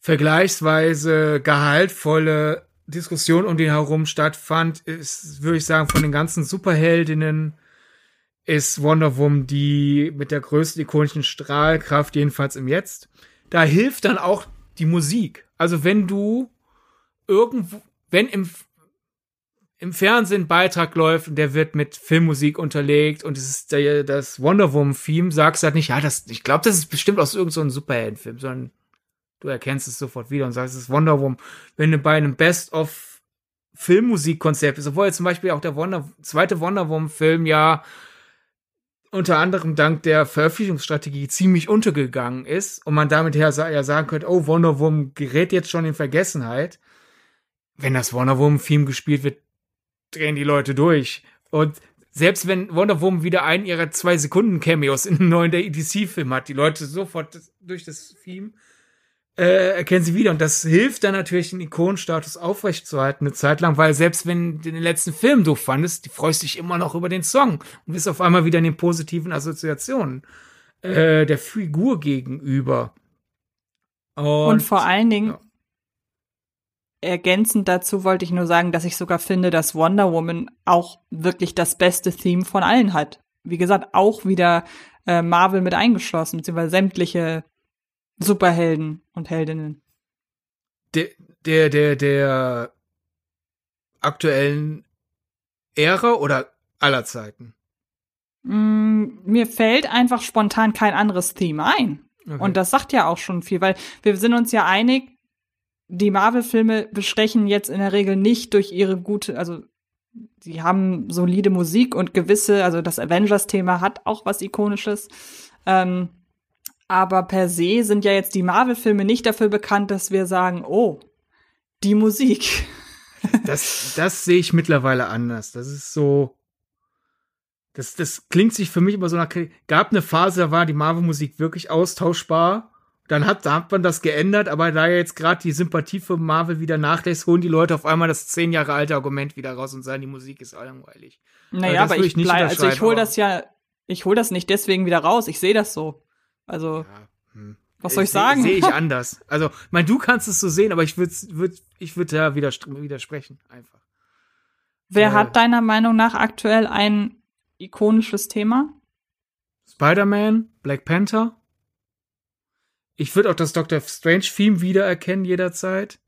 vergleichsweise gehaltvolle Diskussion um den herum stattfand, ist, würde ich sagen, von den ganzen Superheldinnen ist Wonder Woman die mit der größten ikonischen Strahlkraft, jedenfalls im Jetzt. Da hilft dann auch die Musik. Also wenn du irgendwo, wenn im, im Fernsehen ein Beitrag läuft und der wird mit Filmmusik unterlegt und es ist der, das Wonder Woman Theme, sagst du halt nicht, ja, das, ich glaube, das ist bestimmt aus irgendeinem so Superheldenfilm, sondern du erkennst es sofort wieder und sagst, es ist Wonder Woman. Wenn du bei einem Best-of Filmmusikkonzept bist, obwohl zum Beispiel auch der Wonder, zweite Wonder Woman Film ja unter anderem dank der Veröffentlichungsstrategie ziemlich untergegangen ist und man damit ja sagen könnte, oh, Wonder Woman gerät jetzt schon in Vergessenheit. Wenn das Wonder Woman Film gespielt wird, drehen die Leute durch. Und selbst wenn Wonder Woman wieder einen ihrer zwei Sekunden Cameos in einem neuen EDC-Film hat, die Leute sofort durch das Theme äh, erkennen sie wieder. Und das hilft dann natürlich, den Ikonenstatus aufrechtzuerhalten eine Zeit lang, weil selbst wenn du den letzten Film doof fandest, die freust dich immer noch über den Song und bist auf einmal wieder in den positiven Assoziationen äh, der Figur gegenüber. Und, und vor allen Dingen, ja. Ergänzend dazu wollte ich nur sagen, dass ich sogar finde, dass Wonder Woman auch wirklich das beste Theme von allen hat. Wie gesagt, auch wieder äh, Marvel mit eingeschlossen, beziehungsweise sämtliche Superhelden und Heldinnen. Der, der, der, der aktuellen Ära oder aller Zeiten? Mm, mir fällt einfach spontan kein anderes Theme ein. Okay. Und das sagt ja auch schon viel, weil wir sind uns ja einig, die Marvel-Filme bestechen jetzt in der Regel nicht durch ihre gute, also sie haben solide Musik und gewisse, also das Avengers-Thema hat auch was Ikonisches. Ähm, aber per se sind ja jetzt die Marvel-Filme nicht dafür bekannt, dass wir sagen, oh, die Musik. [LAUGHS] das, das sehe ich mittlerweile anders. Das ist so. Das, das klingt sich für mich immer so nach. Gab eine Phase, da war die Marvel-Musik wirklich austauschbar. Dann hat, da hat man das geändert, aber da jetzt gerade die Sympathie für Marvel wieder nachlässt, holen die Leute auf einmal das zehn Jahre alte Argument wieder raus und sagen, die Musik ist langweilig. Naja, also aber ich, ich bleib, also ich hole das ja, ich hole das nicht deswegen wieder raus. Ich sehe das so. Also, ja, hm. was soll ich sagen? Sehe ich [LAUGHS] anders. Also, mein, du kannst es so sehen, aber ich würde würd, ich würd da widersprechen, einfach. Wer äh, hat deiner Meinung nach aktuell ein ikonisches Thema? Spider-Man, Black Panther. Ich würde auch das Doctor Strange-Theme wiedererkennen jederzeit.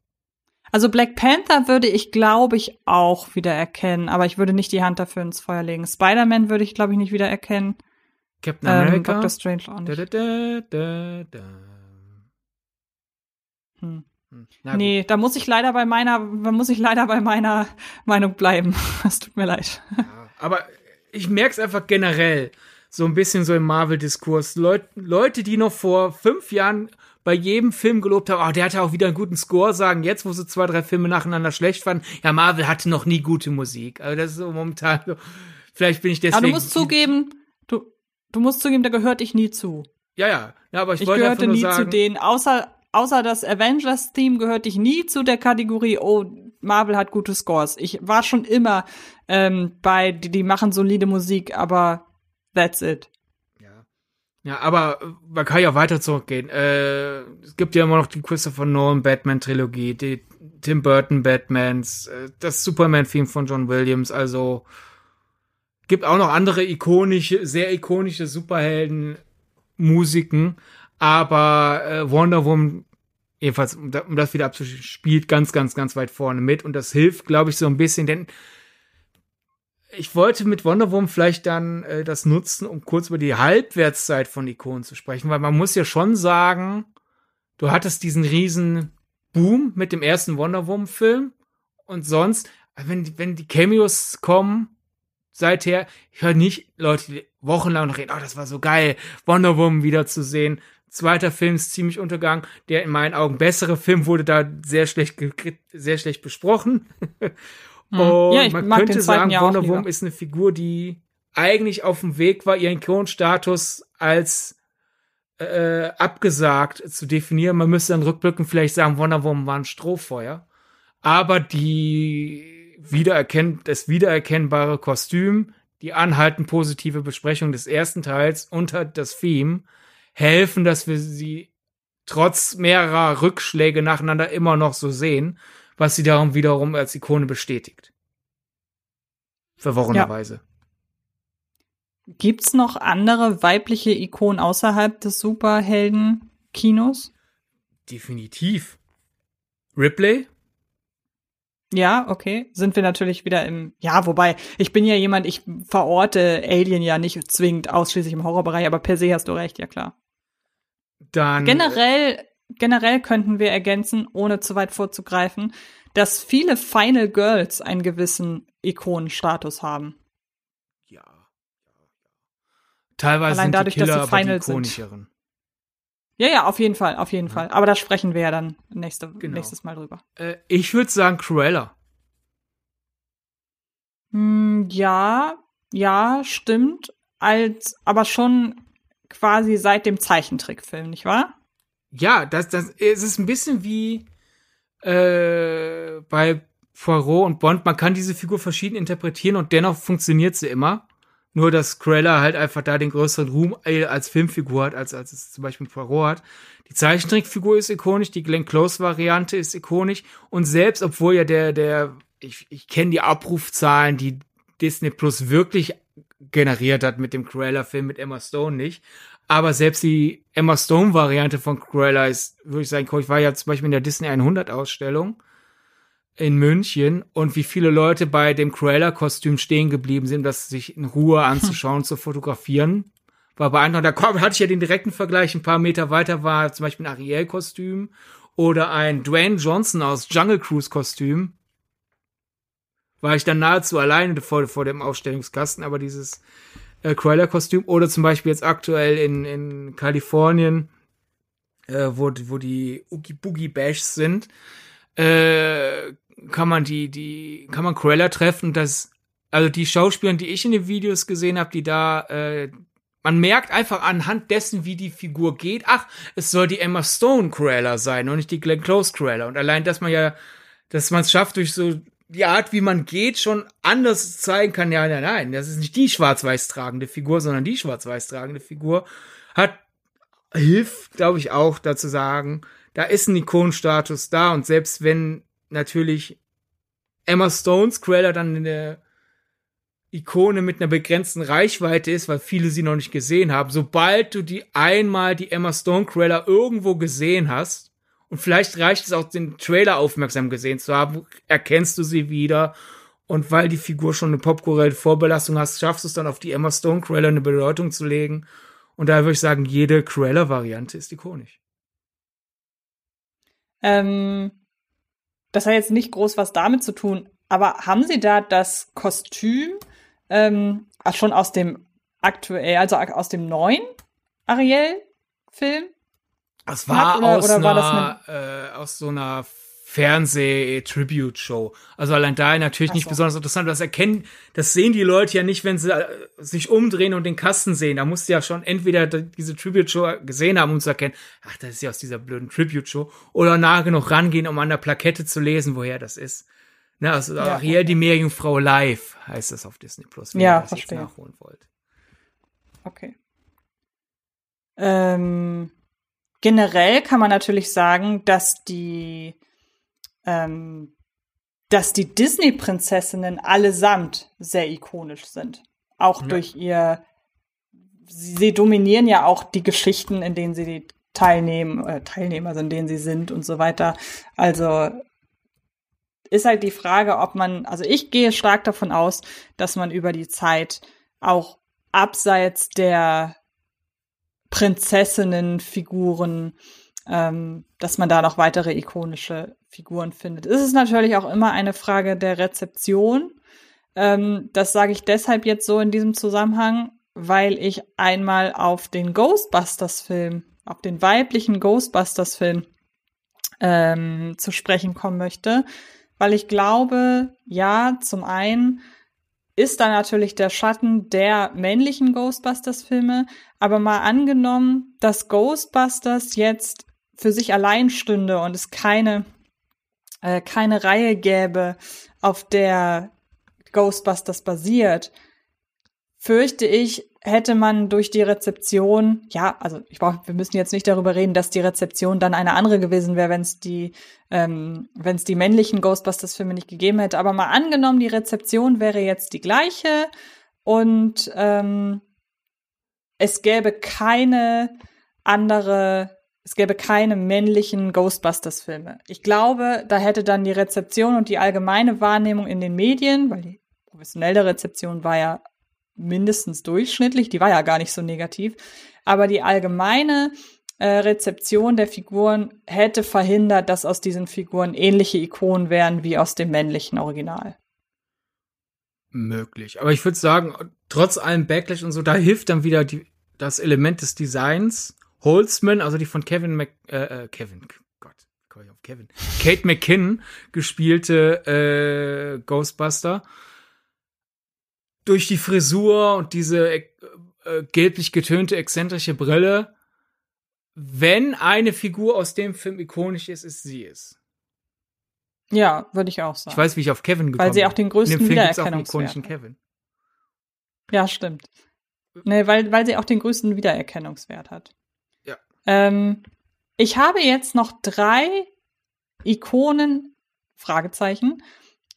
Also Black Panther würde ich, glaube ich, auch wiedererkennen, aber ich würde nicht die Hand dafür ins Feuer legen. Spider-Man würde ich, glaube ich, nicht wiedererkennen. Captain America. Ähm, Doctor Strange auch nicht. Da, da, da, hm. hm. nee, da muss ich leider bei meiner, da muss ich leider bei meiner Meinung bleiben. [LAUGHS] Es tut mir leid. Ja, aber ich merke es einfach generell so ein bisschen so im Marvel-Diskurs. Leut, Leute, die noch vor fünf Jahren bei jedem Film gelobt haben, oh, der hatte auch wieder einen guten Score, sagen jetzt, wo sie zwei, drei Filme nacheinander schlecht fanden, ja, Marvel hatte noch nie gute Musik. Also das ist so momentan so. Vielleicht bin ich deswegen. Aber du musst zugeben, du, Du musst zugeben, da gehörte ich nie zu. Ja, ja. Ja, aber ich, ich wollte gehörte nie sagen, zu denen. Außer, außer das Avengers-Theme gehörte ich nie zu der Kategorie, oh, Marvel hat gute Scores. Ich war schon immer ähm, bei, die, die machen solide Musik, aber that's it. Ja. Ja, aber man kann ja weiter zurückgehen. Äh, es gibt ja immer noch die Christopher Nolan Batman Trilogie, die Tim Burton Batmans, äh, das Superman-Theme von John Williams, also gibt auch noch andere ikonische, sehr ikonische Superhelden-Musiken, aber äh, Wonder Woman, jedenfalls, um das wieder abzuschließen, spielt ganz, ganz, ganz weit vorne mit und das hilft, glaube ich, so ein bisschen, denn ich wollte mit Wonder Woman vielleicht dann äh, das nutzen, um kurz über die Halbwertszeit von Ikonen zu sprechen, weil man muss ja schon sagen, du hattest diesen riesen Boom mit dem ersten Wonder Woman Film und sonst, wenn, wenn die Cameos kommen, seither, ich höre nicht Leute die wochenlang reden, oh, das war so geil, Wonder Woman wiederzusehen. Zweiter Film ist ziemlich untergegangen. Der in meinen Augen bessere Film wurde da sehr schlecht, sehr schlecht besprochen. [LAUGHS] Hm. Und ja, man könnte sagen, ja Wonder Woman ist eine Figur, die eigentlich auf dem Weg war, ihren Ikonstatus als äh, abgesagt zu definieren. Man müsste dann rückblickend vielleicht sagen, Wonder Woman war ein Strohfeuer. Aber die wiedererkennt, das wiedererkennbare Kostüm, die anhaltend positive Besprechung des ersten Teils unter halt das Theme helfen, dass wir sie trotz mehrerer Rückschläge nacheinander immer noch so sehen, was sie darum wiederum als Ikone bestätigt. Verworrenerweise. Ja. Gibt's noch andere weibliche Ikonen außerhalb des Superhelden-Kinos? Definitiv. Ripley? Ja, okay. Sind wir natürlich wieder im, ja, wobei, ich bin ja jemand, ich verorte Alien ja nicht zwingend ausschließlich im Horrorbereich, aber per se hast du recht, ja klar. Dann. Generell, generell könnten wir ergänzen, ohne zu weit vorzugreifen, dass viele Final Girls einen gewissen Ikonenstatus haben. Ja. Teilweise Allein sind dadurch, die Killer dass sie Final ikonischeren. Ja, ja, auf jeden Fall, auf jeden ja. Fall. Aber da sprechen wir ja dann nächste, genau. nächstes Mal drüber. Äh, ich würde sagen Cruella. Hm, ja, ja, stimmt. Als, aber schon quasi seit dem Zeichentrickfilm, nicht wahr? Ja, das, das, es ist ein bisschen wie äh, bei Poirot und Bond. Man kann diese Figur verschieden interpretieren und dennoch funktioniert sie immer. Nur, dass Cruella halt einfach da den größeren Ruhm äh, als Filmfigur hat, als, als es zum Beispiel Poirot hat. Die Zeichentrickfigur ist ikonisch, die Glenn Close-Variante ist ikonisch. Und selbst, obwohl ja der, der, ich, ich kenne die Abrufzahlen, die Disney Plus wirklich generiert hat mit dem Cruella-Film mit Emma Stone nicht. Aber selbst die Emma Stone-Variante von Cruella ist, würde ich sagen, ich war ja zum Beispiel in der Disney 100-Ausstellung in München und wie viele Leute bei dem Cruella-Kostüm stehen geblieben sind, das sich in Ruhe anzuschauen, hm. zu fotografieren. War beeindruckend. Da hatte ich ja den direkten Vergleich. Ein paar Meter weiter war zum Beispiel ein Ariel-Kostüm oder ein Dwayne Johnson aus Jungle Cruise-Kostüm. War ich dann nahezu alleine vor, vor dem Ausstellungskasten, aber dieses äh, Cruella-Kostüm oder zum Beispiel jetzt aktuell in, in Kalifornien, äh, wo, wo die Oogie Boogie Bashs sind, äh, kann man die, die, kann man Cruella treffen. Das, also die Schauspieler, die ich in den Videos gesehen habe, die da, äh, man merkt einfach anhand dessen, wie die Figur geht, ach, es soll die Emma Stone Cruella sein und nicht die Glenn Close Cruella. Und allein, dass man ja, dass man es schafft, durch so die Art, wie man geht, schon anders zeigen kann, ja, nein, nein, das ist nicht die schwarz-weiß tragende Figur, sondern die schwarz-weiß tragende Figur, hat, hilft, glaube ich, auch dazu sagen, da ist ein Ikonenstatus da und selbst wenn natürlich Emma Stones Cruella dann eine Ikone mit einer begrenzten Reichweite ist, weil viele sie noch nicht gesehen haben, sobald du die einmal die Emma Stone Cruella irgendwo gesehen hast, und vielleicht reicht es auch, den Trailer aufmerksam gesehen zu haben, erkennst du sie wieder. Und weil die Figur schon eine popkulturelle Vorbelastung hast, schaffst du es dann auf die Emma Stone Cruella eine Bedeutung zu legen. Und da würde ich sagen, jede Cruella-Variante ist ikonisch. Ähm, das hat jetzt nicht groß was damit zu tun, aber haben Sie da das Kostüm ähm, schon aus dem aktuell, also aus dem neuen Ariel-Film? Das war, oder, aus, oder war einer, das äh, aus so einer Fernseh-Tribute-Show. Also allein da natürlich so. nicht besonders interessant. Das erkennen, das sehen die Leute ja nicht, wenn sie äh, sich umdrehen und den Kasten sehen. Da musst du ja schon entweder diese Tribute-Show gesehen haben, um zu erkennen, ach, das ist ja aus dieser blöden Tribute-Show, oder nah genug rangehen, um an der Plakette zu lesen, woher das ist. Ne, also ja, Ariel, okay. die Meerjungfrau live heißt das auf Disney Plus, wenn ja, ihr das verstehe. jetzt nachholen wollt. Okay. Ähm, generell kann man natürlich sagen, dass die, ähm, dass die Disney-Prinzessinnen allesamt sehr ikonisch sind. Auch ja. durch ihr, sie, sie, dominieren ja auch die Geschichten, in denen sie teilnehmen, äh, teilnehmen, also in denen sie sind und so weiter. Also ist halt die Frage, ob man, also ich gehe stark davon aus, dass man über die Zeit auch abseits der Prinzessinnenfiguren, ähm, dass man da noch weitere ikonische Figuren findet. Es ist natürlich auch immer eine Frage der Rezeption. Ähm, das sage ich deshalb jetzt so in diesem Zusammenhang, weil ich einmal auf den Ghostbusters-Film, auf den weiblichen Ghostbusters-Film ähm, zu sprechen kommen möchte, weil ich glaube, ja, zum einen ist da natürlich der Schatten der männlichen Ghostbusters-Filme. Aber mal angenommen, dass Ghostbusters jetzt für sich allein stünde und es keine, äh, keine Reihe gäbe, auf der Ghostbusters basiert, fürchte ich, hätte man durch die Rezeption, ja, also ich brauch, wir müssen jetzt nicht darüber reden, dass die Rezeption dann eine andere gewesen wäre, wenn es die, ähm, wenn es die männlichen Ghostbusters-Filme nicht gegeben hätte. Aber mal angenommen, die Rezeption wäre jetzt die gleiche und ähm, es gäbe keine andere, es gäbe keine männlichen Ghostbusters-Filme. Ich glaube, da hätte dann die Rezeption und die allgemeine Wahrnehmung in den Medien, weil die professionelle Rezeption war ja mindestens durchschnittlich, die war ja gar nicht so negativ, aber die allgemeine äh, Rezeption der Figuren hätte verhindert, dass aus diesen Figuren ähnliche Ikonen wären wie aus dem männlichen Original. Möglich. Aber ich würde sagen, trotz allem Backlash und so, da hilft dann wieder die, das Element des Designs. Holzman, also die von Kevin Mc, äh, äh Kevin, Gott, komme ich auf Kevin, Kate McKinnon gespielte äh, Ghostbuster durch die Frisur und diese äh, äh, gelblich getönte exzentrische Brille, wenn eine Figur aus dem Film ikonisch ist, ist sie es. Ja, würde ich auch sagen. Ich weiß, wie ich auf Kevin gekommen bin. Weil sie auch den größten Wiedererkennungswert hat. Kevin. Ja, stimmt. Nee, weil, weil sie auch den größten Wiedererkennungswert hat. Ja. Ähm, ich habe jetzt noch drei Ikonen, Fragezeichen,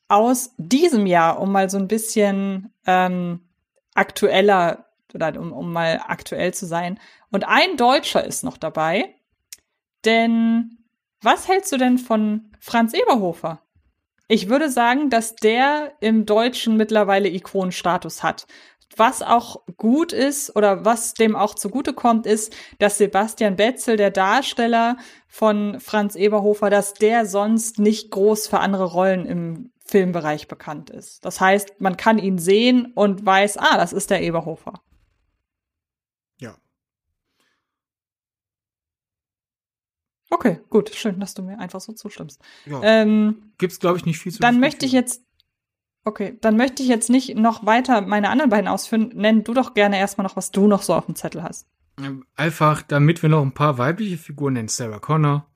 aus diesem Jahr, um mal so ein bisschen ähm, aktueller oder um, um mal aktuell zu sein. Und ein Deutscher ist noch dabei. Denn was hältst du denn von Franz Eberhofer? Ich würde sagen, dass der im Deutschen mittlerweile Ikonenstatus hat. Was auch gut ist oder was dem auch zugutekommt, ist, dass Sebastian Betzel, der Darsteller von Franz Eberhofer, dass der sonst nicht groß für andere Rollen im Filmbereich bekannt ist. Das heißt, man kann ihn sehen und weiß, ah, das ist der Eberhofer. Ja. Okay, gut, schön, dass du mir einfach so zustimmst. Ja. Ähm, Gibt's, glaube ich, nicht viel zu Dann möchte ich jetzt, okay, dann möchte ich jetzt nicht noch weiter meine anderen beiden ausführen. Nenn du doch gerne erstmal noch, was du noch so auf dem Zettel hast. Einfach, damit wir noch ein paar weibliche Figuren nennen. Sarah Connor.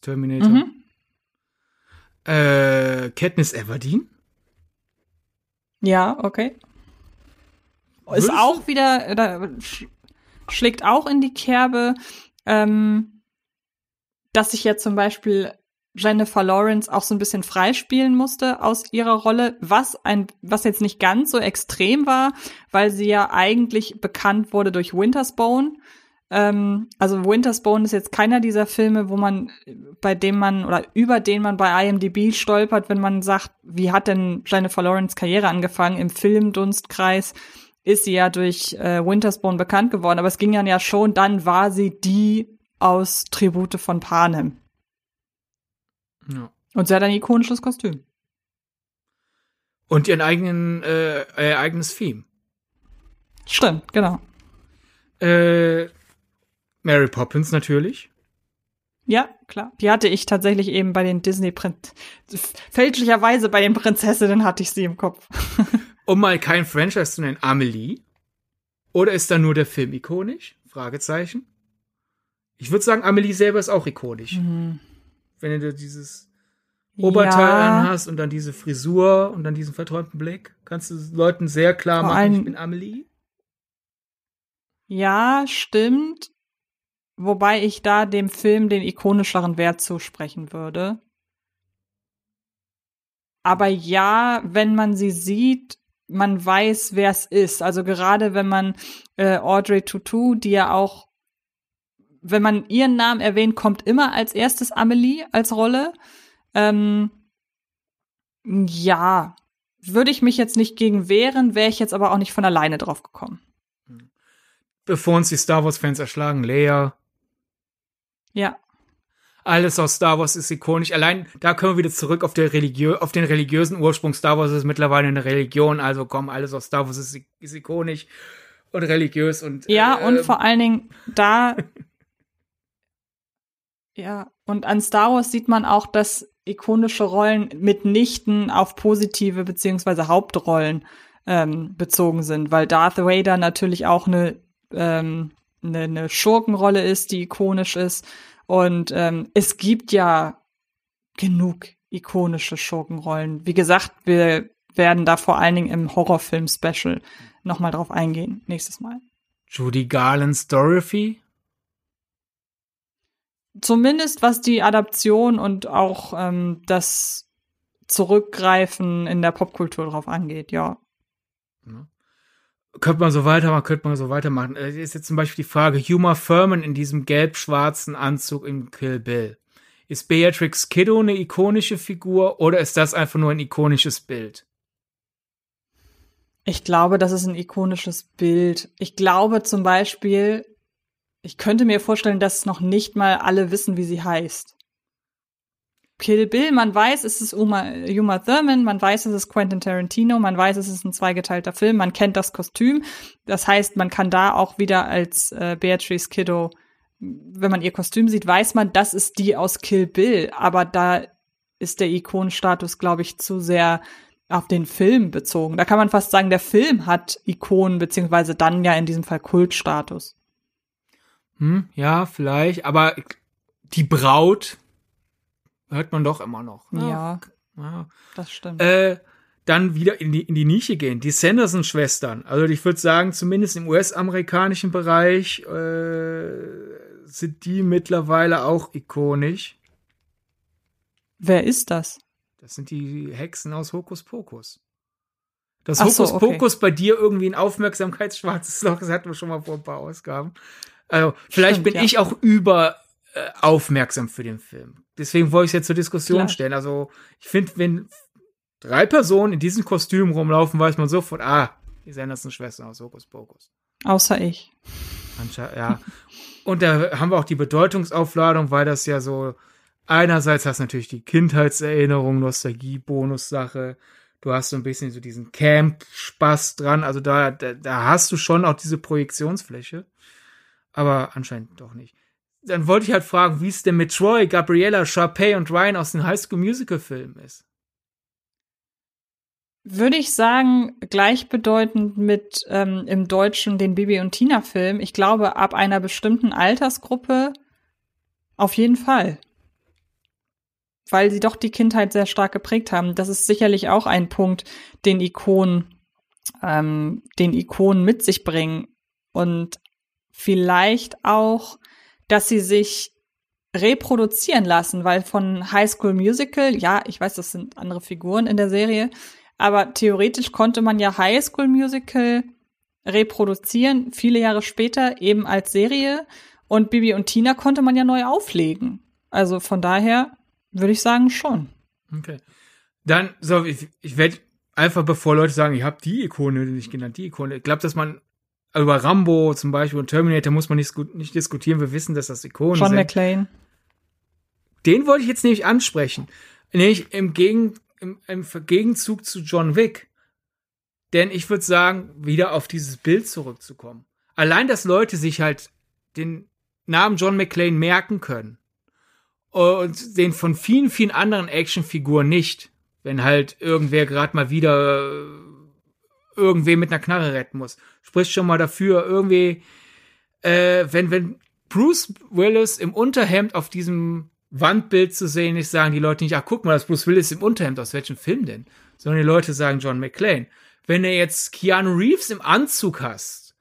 Terminator. Mhm. Äh, Katniss Everdeen? Ja, okay. Ist auch wieder, da schlägt auch in die Kerbe, ähm, dass sich ja zum Beispiel Jennifer Lawrence auch so ein bisschen freispielen musste aus ihrer Rolle, was ein, was jetzt nicht ganz so extrem war, weil sie ja eigentlich bekannt wurde durch Winter's Bone ähm, also Winter's Bone ist jetzt keiner dieser Filme, wo man, bei dem man oder über den man bei IMDb stolpert, wenn man sagt, wie hat denn Jennifer Lawrence Karriere angefangen? Im Filmdunstkreis ist sie ja durch äh, Winter's Bone bekannt geworden, aber es ging dann ja schon, dann war sie die aus Tribute von Panem. Ja. Und sie hat ein ikonisches Kostüm. Und ihren eigenen, äh, ihr eigenes Theme. Stimmt, genau. Äh, Mary Poppins natürlich. Ja, klar. Die hatte ich tatsächlich eben bei den Disney Print fälschlicherweise bei den Prinzessinnen hatte ich sie im Kopf. [LAUGHS] um mal kein Franchise zu nennen, Amelie. Oder ist da nur der Film ikonisch? Fragezeichen. Ich würde sagen, Amelie selber ist auch ikonisch. Mhm. Wenn du dieses Oberteil Ja. anhast und dann diese Frisur und dann diesen verträumten Blick? Kannst du Leuten sehr klar Vor machen, ich bin Amelie? Ja, stimmt. Wobei ich da dem Film den ikonischeren Wert zusprechen würde. Aber ja, wenn man sie sieht, man weiß, wer es ist. Also gerade wenn man äh, Audrey Tautou, die ja auch, wenn man ihren Namen erwähnt, kommt immer als erstes Amelie als Rolle. Ähm, ja, würde ich mich jetzt nicht gegen wehren, wäre ich jetzt aber auch nicht von alleine drauf gekommen. Bevor uns die Star Wars-Fans erschlagen, Leia. Ja. Alles aus Star Wars ist ikonisch. Allein da können wir wieder zurück auf, Religiö auf den religiösen Ursprung. Star Wars ist mittlerweile eine Religion, also komm, alles aus Star Wars ist, ist ikonisch und religiös und Ja, äh, und vor allen Dingen da. [LAUGHS] ja, und an Star Wars sieht man auch, dass ikonische Rollen mitnichten auf positive beziehungsweise Hauptrollen ähm, bezogen sind, weil Darth Vader natürlich auch eine, ähm, eine, eine Schurkenrolle ist, die ikonisch ist. Und ähm, es gibt ja genug ikonische Schurkenrollen. Wie gesagt, wir werden da vor allen Dingen im Horrorfilm-Special nochmal drauf eingehen, nächstes Mal. Judy Garland's Dorothy. zumindest was die Adaption und auch ähm, das Zurückgreifen in der Popkultur drauf angeht, ja. Könnte man so weitermachen, könnte man so weitermachen. Äh, Ist jetzt zum Beispiel die Frage, Huma Thurman in diesem gelb-schwarzen Anzug in Kill Bill. Ist Beatrix Kiddo eine ikonische Figur oder ist das einfach nur ein ikonisches Bild? Ich glaube, das ist ein ikonisches Bild. Ich glaube zum Beispiel, ich könnte mir vorstellen, dass noch nicht mal alle wissen, wie sie heißt. Kill Bill, man weiß, es ist Uma, Uma Thurman, man weiß, es ist Quentin Tarantino, man weiß, es ist ein zweigeteilter Film, man kennt das Kostüm. Das heißt, man kann da auch wieder als äh, Beatrice Kiddo, wenn man ihr Kostüm sieht, weiß man, das ist die aus Kill Bill. Aber da ist der Ikonenstatus, glaube ich, zu sehr auf den Film bezogen. Da kann man fast sagen, der Film hat Ikonen, beziehungsweise dann ja in diesem Fall Kultstatus. Hm, ja, vielleicht, aber die Braut hört man doch immer noch. ne? Ja, ja. das stimmt. Äh, dann wieder in die, in die Nische gehen. Die Sanderson-Schwestern. Also ich würde sagen, zumindest im US-amerikanischen Bereich äh, sind die mittlerweile auch ikonisch. Wer ist das? Das sind die Hexen aus Hokus Pokus. Das Ach so, Hokus okay. Pokus bei dir irgendwie ein aufmerksamkeitsschwarzes Loch, das hatten wir schon mal vor ein paar Ausgaben. Also, vielleicht Stimmt, bin ja. ich auch über äh, aufmerksam für den Film. Deswegen wollte ich es jetzt zur Diskussion Klar. stellen. Also, ich finde, wenn drei Personen in diesem Kostüm rumlaufen, weiß man sofort, ah, die Sanderson-Schwestern aus Hokus Pokus. Außer ich. Anscheinend, ja. Und da haben wir auch die Bedeutungsaufladung, weil das ja so, einerseits hast du natürlich die Kindheitserinnerung, Nostalgie, Bonussache. Du hast so ein bisschen so diesen Camp-Spaß dran. Also da, da, da hast du schon auch diese Projektionsfläche. Aber anscheinend doch nicht. Dann wollte ich halt fragen, wie es denn mit Troy, Gabriella, Sharpay und Ryan aus den High School Musical Filmen ist. Würde ich sagen, gleichbedeutend mit ähm, im Deutschen den Bibi und Tina Film. Ich glaube, ab einer bestimmten Altersgruppe auf jeden Fall. Weil sie doch die Kindheit sehr stark geprägt haben. Das ist sicherlich auch ein Punkt, den Ikonen, ähm, den Ikonen mit sich bringen. Und vielleicht auch, dass sie sich reproduzieren lassen, weil von High School Musical, ja, ich weiß, das sind andere Figuren in der Serie, aber theoretisch konnte man ja High School Musical reproduzieren, viele Jahre später eben als Serie. Und Bibi und Tina konnte man ja neu auflegen. Also von daher würde ich sagen schon. Okay. Dann, so, ich, ich werde einfach, bevor Leute sagen, ich habe die Ikone nicht genannt, die Ikone, ich glaube, dass man über Rambo zum Beispiel und Terminator muss man nicht, nicht diskutieren, wir wissen, dass das Ikonen John sind. McClane. Den wollte ich jetzt nämlich ansprechen. Nämlich im, Gegen, im, im Gegenzug zu John Wick. Denn ich würde sagen, wieder auf dieses Bild zurückzukommen. Allein, dass Leute sich halt den Namen John McClane merken können. Und den von vielen, vielen anderen Actionfiguren nicht. Wenn halt irgendwer gerade mal wieder äh, irgendwen mit einer Knarre retten muss. Spricht schon mal dafür, irgendwie, äh, wenn, wenn Bruce Willis im Unterhemd auf diesem Wandbild zu sehen ist, sagen die Leute nicht, ach guck mal, das Bruce Willis im Unterhemd, aus welchem Film denn? Sondern die Leute sagen John McClane. Wenn er jetzt Keanu Reeves im Anzug hast,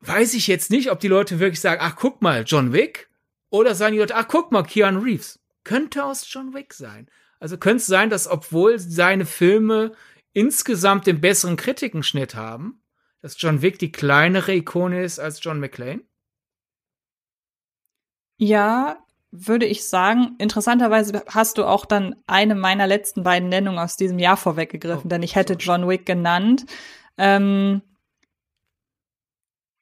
weiß ich jetzt nicht, ob die Leute wirklich sagen, ach guck mal, John Wick, oder sagen die Leute, ach guck mal, Keanu Reeves. Könnte aus John Wick sein. Also könnte es sein, dass obwohl seine Filme insgesamt den besseren Kritikenschnitt haben, dass John Wick die kleinere Ikone ist als John McClane? Ja, würde ich sagen. Interessanterweise hast du auch dann eine meiner letzten beiden Nennungen aus diesem Jahr vorweggegriffen, oh, denn ich hätte John Wick genannt. Ähm,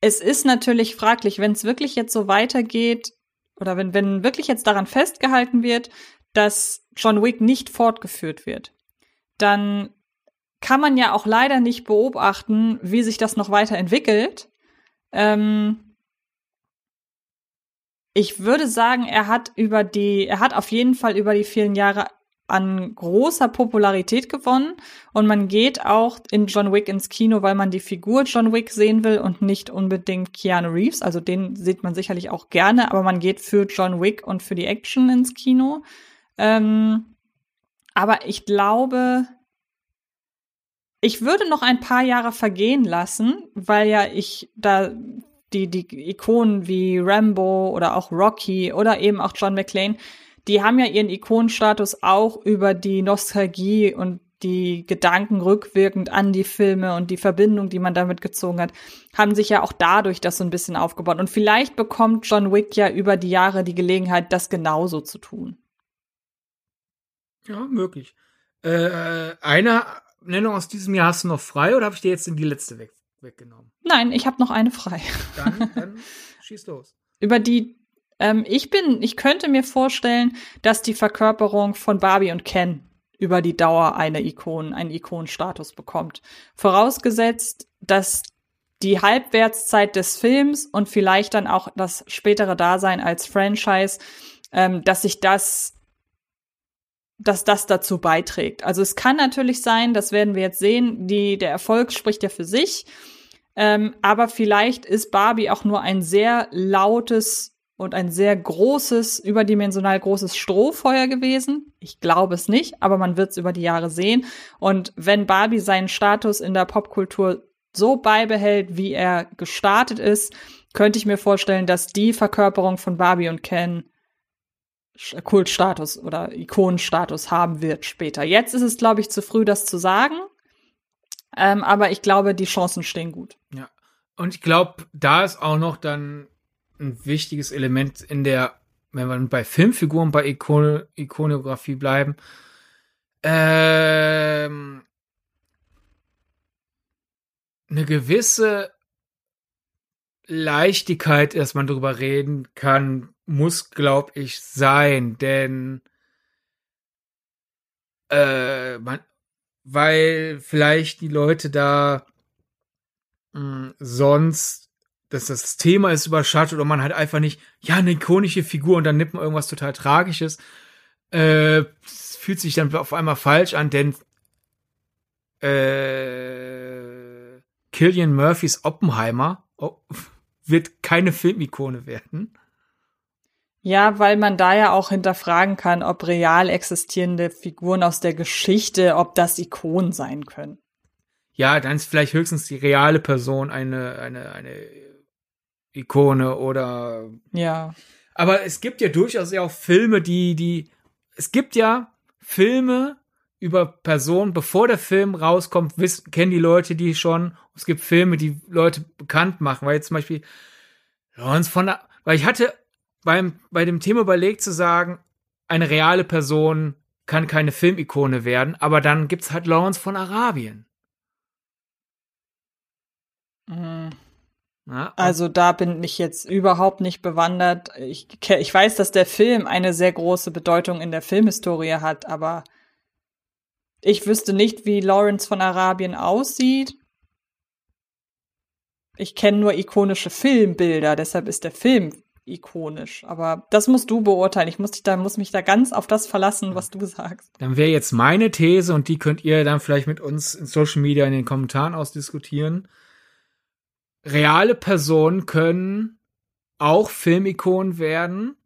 es ist natürlich fraglich, wenn es wirklich jetzt so weitergeht, oder wenn, wenn wirklich jetzt daran festgehalten wird, dass John Wick nicht fortgeführt wird, dann kann man ja auch leider nicht beobachten, wie sich das noch weiterentwickelt. Ähm ich würde sagen, er hat über die, er hat auf jeden Fall über die vielen Jahre an großer Popularität gewonnen und man geht auch in John Wick ins Kino, weil man die Figur John Wick sehen will und nicht unbedingt Keanu Reeves. Also den sieht man sicherlich auch gerne, aber man geht für John Wick und für die Action ins Kino. Ähm, aber ich glaube, ich würde noch ein paar Jahre vergehen lassen, weil ja ich da die, die Ikonen wie Rambo oder auch Rocky oder eben auch John McClane, die haben ja ihren Ikonenstatus auch über die Nostalgie und die Gedanken rückwirkend an die Filme und die Verbindung, die man damit gezogen hat, haben sich ja auch dadurch das so ein bisschen aufgebaut. Und vielleicht bekommt John Wick ja über die Jahre die Gelegenheit, das genauso zu tun. Ja, möglich. Äh, eine Nennung aus diesem Jahr hast du noch frei oder habe ich dir jetzt in die letzte weg, weggenommen? Nein, ich habe noch eine frei. Dann, [LAUGHS] dann schieß los. Über die ähm, ich bin, ich könnte mir vorstellen, dass die Verkörperung von Barbie und Ken über die Dauer eine Ikon, einen Ikonenstatus bekommt. Vorausgesetzt, dass die Halbwertszeit des Films und vielleicht dann auch das spätere Dasein als Franchise, ähm, dass sich das dass das dazu beiträgt. Also es kann natürlich sein, das werden wir jetzt sehen, die, der Erfolg spricht ja für sich, ähm, aber vielleicht ist Barbie auch nur ein sehr lautes und ein sehr großes, überdimensional großes Strohfeuer gewesen. Ich glaube es nicht, aber man wird es über die Jahre sehen. Und wenn Barbie seinen Status in der Popkultur so beibehält, wie er gestartet ist, könnte ich mir vorstellen, dass die Verkörperung von Barbie und Ken Kultstatus oder Ikonenstatus haben wird später. Jetzt ist es, glaube ich, zu früh, das zu sagen. Ähm, aber ich glaube, die Chancen stehen gut. Ja. Und ich glaube, da ist auch noch dann ein wichtiges Element in der, wenn wir bei Filmfiguren, bei Ikon Ikonografie bleiben, ähm, eine gewisse Leichtigkeit, dass man darüber reden kann, muss, glaube ich, sein, denn äh, man, weil vielleicht die Leute da mh, hm, sonst, dass das Thema ist überschattet oder man halt einfach nicht, ja, eine ikonische Figur und dann nimmt man irgendwas total Tragisches, äh, fühlt sich dann auf einmal falsch an, denn äh, Killian Murphys Oppenheimer oh, [LAUGHS] wird keine Filmikone werden. Ja, weil man da ja auch hinterfragen kann, ob real existierende Figuren aus der Geschichte, ob das Ikonen sein können. Ja, dann ist vielleicht höchstens die reale Person eine, eine, eine Ikone oder. Ja. Aber es gibt ja durchaus ja auch Filme, die, die, es gibt ja Filme über Personen, bevor der Film rauskommt, wissen, kennen die Leute die schon. Es gibt Filme, die Leute bekannt machen, weil jetzt zum Beispiel Lawrence von der, weil ich hatte beim, bei dem Thema überlegt zu sagen, eine reale Person kann keine Filmikone werden, aber dann gibt's halt Lawrence von Arabien. Mhm. Ja, also da bin ich jetzt überhaupt nicht bewandert. Ich, ich weiß, dass der Film eine sehr große Bedeutung in der Filmhistorie hat, aber ich wüsste nicht, wie Lawrence von Arabien aussieht. Ich kenne nur ikonische Filmbilder, deshalb ist der Film ikonisch. Aber das musst du beurteilen. Ich muss, dich da, muss mich da ganz auf das verlassen, was du sagst. Dann wäre jetzt meine These und die könnt ihr dann vielleicht mit uns in Social Media in den Kommentaren ausdiskutieren. Reale Personen können auch Filmikonen werden,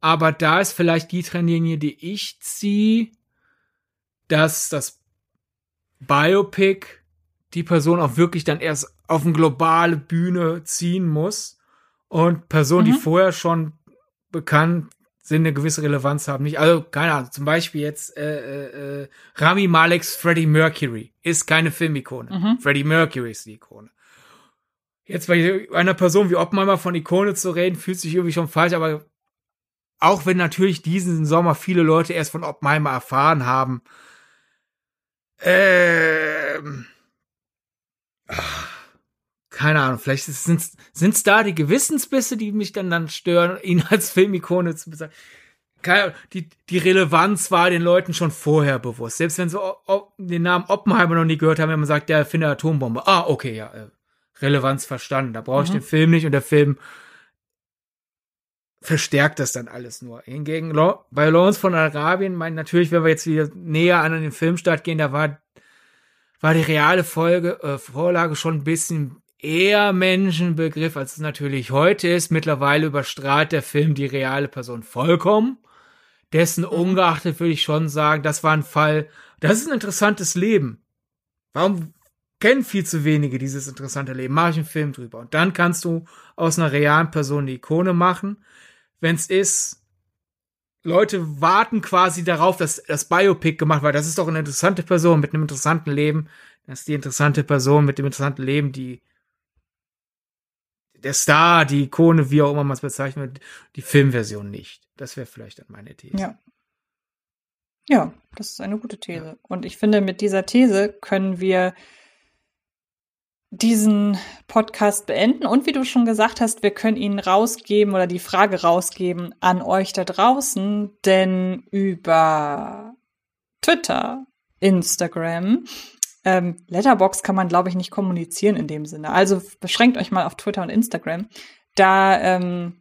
Aber da ist vielleicht die Trennlinie, die ich ziehe, dass das Biopic die Person auch wirklich dann erst auf eine globale Bühne ziehen muss und Personen, mhm. die vorher schon bekannt sind, eine gewisse Relevanz haben. Nicht, also keine Ahnung, zum Beispiel jetzt äh, äh, äh Rami Maleks Freddie Mercury ist keine Filmikone. Mhm. Freddie Mercury ist die Ikone. Jetzt bei einer Person wie Oppenheimer von Ikone zu reden, fühlt sich irgendwie schon falsch, aber auch wenn natürlich diesen Sommer viele Leute erst von Oppenheimer erfahren haben, ähm, keine Ahnung, vielleicht sind es da die Gewissensbisse, die mich dann dann stören, [LAUGHS] ihn als Filmikone zu bezeichnen. Keine, die, die Relevanz war den Leuten schon vorher bewusst. Selbst wenn sie den Namen Oppenheimer noch nie gehört haben, wenn man sagt, der Erfinder der Atombombe. Ah, okay, ja, äh, Relevanz verstanden. Da brauche ich mhm. den Film nicht und der Film verstärkt das dann alles nur. Hingegen bei Lawrence von Arabien, mein, natürlich, wenn wir jetzt wieder näher an den Filmstart gehen, da war, war die reale Folge, äh, Vorlage schon ein bisschen eher Menschenbegriff, als es natürlich heute ist. Mittlerweile überstrahlt der Film die reale Person vollkommen. Dessen mhm. ungeachtet würde ich schon sagen, das war ein Fall, das ist ein interessantes Leben. Warum kennen viel zu wenige dieses interessante Leben? Mach ich einen Film drüber. Und dann kannst du aus einer realen Person eine Ikone machen wenn es ist, Leute warten quasi darauf, dass das Biopic gemacht wird. Das ist doch eine interessante Person mit einem interessanten Leben. Das ist die interessante Person mit dem interessanten Leben, die der Star, die Ikone, wie auch immer man es bezeichnet, die Filmversion nicht. Das wäre vielleicht dann meine These. Ja. Ja, das ist eine gute These. Ja. Und ich finde, mit dieser These können wir diesen Podcast beenden. Und wie du schon gesagt hast, wir können ihn rausgeben oder die Frage rausgeben an euch da draußen, denn über Twitter, Instagram, ähm, Letterbox kann man, glaube ich, nicht kommunizieren in dem Sinne. Also beschränkt euch mal auf Twitter und Instagram. Da, ähm,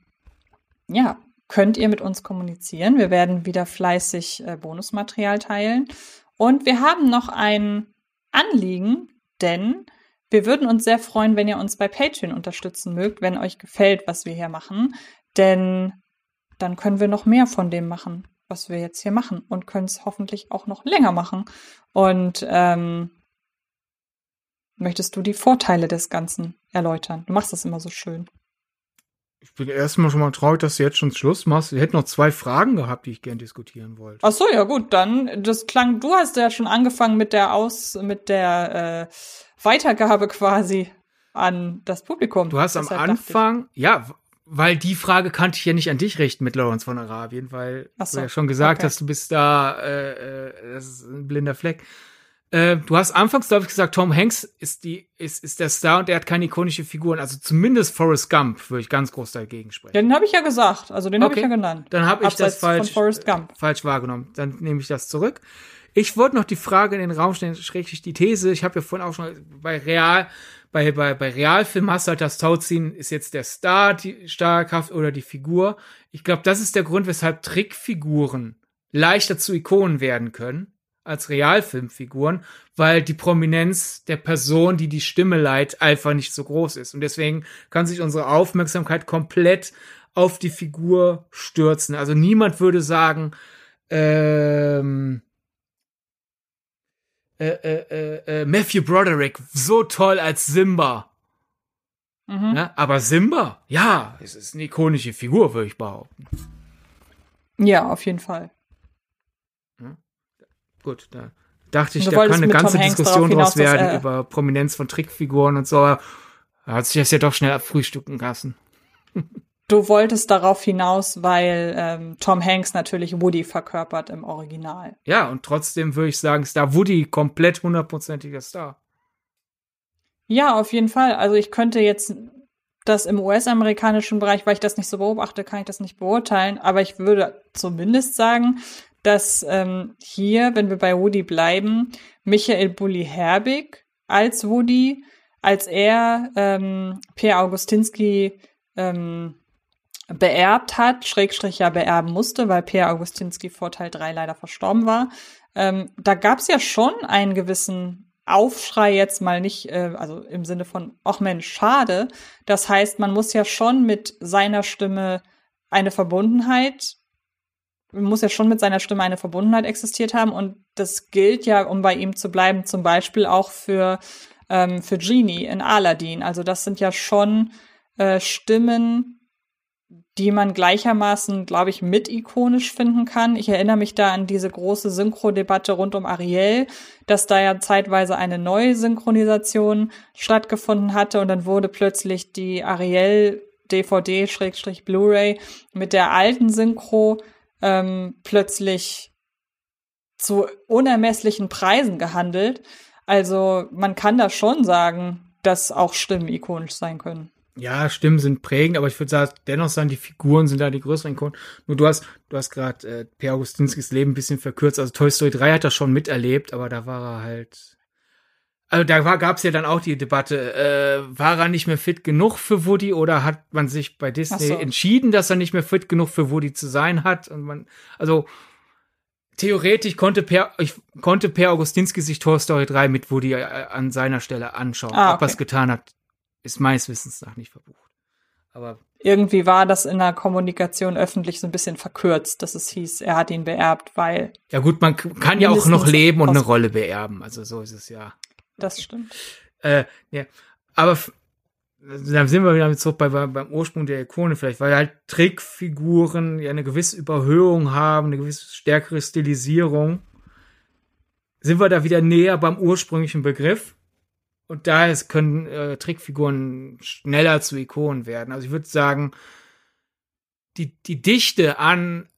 ja, könnt ihr mit uns kommunizieren. Wir werden wieder fleißig äh, Bonusmaterial teilen. Und wir haben noch ein Anliegen, denn wir würden uns sehr freuen, wenn ihr uns bei Patreon unterstützen mögt, wenn euch gefällt, was wir hier machen. Denn dann können wir noch mehr von dem machen, was wir jetzt hier machen und können es hoffentlich auch noch länger machen. Und ähm, möchtest du die Vorteile des Ganzen erläutern? Du machst das immer so schön. Ich bin erstmal schon mal traurig, dass du jetzt schon Schluss machst. Wir hätten noch zwei Fragen gehabt, die ich gern diskutieren wollte. Ach so, ja gut, dann das klang. Du hast ja schon angefangen mit der Aus, mit der äh, Weitergabe quasi an das Publikum. Du hast am Anfang, ja, weil die Frage kannte ich ja nicht an dich richten mit Lawrence von Arabien, weil so, du ja schon gesagt okay. hast, du bist da, äh, äh, das ist ein blinder Fleck. Äh, du hast anfangs, glaube ich, gesagt, Tom Hanks ist die, ist, ist der Star und er hat keine ikonische Figuren. Also zumindest Forrest Gump würde ich ganz groß dagegen sprechen. Den habe ich ja gesagt, also den okay. habe ich ja genannt. Dann habe ich das falsch, falsch wahrgenommen. Dann nehme ich das zurück. Ich wollte noch die Frage in den Raum stellen, schräglich die These. Ich habe ja vorhin auch schon bei Real, bei, bei, bei Realfilm hast du halt das Tauziehen, ist jetzt der Star, die Starkraft oder die Figur. Ich glaube, das ist der Grund, weshalb Trickfiguren leichter zu Ikonen werden können als Realfilmfiguren, weil die Prominenz der Person, die die Stimme leiht, einfach nicht so groß ist. Und deswegen kann sich unsere Aufmerksamkeit komplett auf die Figur stürzen. Also niemand würde sagen, ähm, äh, äh, äh, äh, Matthew Broderick so toll als Simba. Mhm. Ja, aber Simba, ja, es ist eine ikonische Figur, würde ich behaupten. Ja, auf jeden Fall. Gut, da dachte ich, da kann eine ganze Diskussion draus werden dass, äh, über Prominenz von Trickfiguren und so. Aber hat sich das ja doch schnell abfrühstücken lassen. Du wolltest darauf hinaus, weil ähm, Tom Hanks natürlich Woody verkörpert im Original. Ja, und trotzdem würde ich sagen, ist da Woody komplett hundertprozentiger Star. Ja, auf jeden Fall. Also ich könnte jetzt das im US-amerikanischen Bereich, weil ich das nicht so beobachte, kann ich das nicht beurteilen. Aber ich würde zumindest sagen, dass ähm, hier, wenn wir bei Woody bleiben, Michael Bulli Herbig als Woody, als er ähm, Pierre Augustinski ähm, beerbt hat, Schrägstrich ja beerben musste, weil Pierre Augustinski vor Teil 3 leider verstorben war. Ähm, da gab es ja schon einen gewissen Aufschrei jetzt mal nicht, äh, also im Sinne von, ach Mensch, schade. Das heißt, man muss ja schon mit seiner Stimme eine Verbundenheit muss ja schon mit seiner Stimme eine Verbundenheit existiert haben und das gilt ja, um bei ihm zu bleiben, zum Beispiel auch für, ähm, für Genie in Aladdin. Also das sind ja schon äh, Stimmen, die man gleichermaßen, glaube ich, mit ikonisch finden kann. Ich erinnere mich da an diese große Synchro-Debatte rund um Ariel, dass da ja zeitweise eine neue Synchronisation stattgefunden hatte und dann wurde plötzlich die Ariel DVD Schrägstrich Blu-ray mit der alten Synchro ähm, plötzlich zu unermesslichen Preisen gehandelt. Also man kann da schon sagen, dass auch Stimmen ikonisch sein können. Ja, Stimmen sind prägend, aber ich würde sagen, dennoch sagen, die Figuren sind da die größeren Ikonen. Nur du hast, du hast gerade äh, Per Augustinskis Leben ein bisschen verkürzt. Also Toy Story 3 hat er schon miterlebt, aber da war er halt. Also da war, gab's ja dann auch die Debatte, äh, war er nicht mehr fit genug für Woody oder hat man sich bei Disney so. entschieden, dass er nicht mehr fit genug für Woody zu sein hat? Und man, also theoretisch konnte Per, ich konnte Per Augustinski sich Toy Story 3 mit Woody äh, an seiner Stelle anschauen. Ah, okay. Ob er es getan hat, ist meines Wissens nach nicht verbucht. Aber irgendwie war das in der Kommunikation öffentlich so ein bisschen verkürzt, dass es hieß, er hat ihn beerbt, weil. Ja gut, man kann ja auch noch leben und eine Rolle beerben. Also so ist es ja. Das stimmt. Äh, ja. Aber dann sind wir wieder zurück bei, beim Ursprung der Ikone vielleicht, weil halt Trickfiguren ja eine gewisse Überhöhung haben, eine gewisse stärkere Stilisierung. Sind wir da wieder näher beim ursprünglichen Begriff? Und daher können äh, Trickfiguren schneller zu Ikonen werden. Also ich würde sagen, die, die Dichte an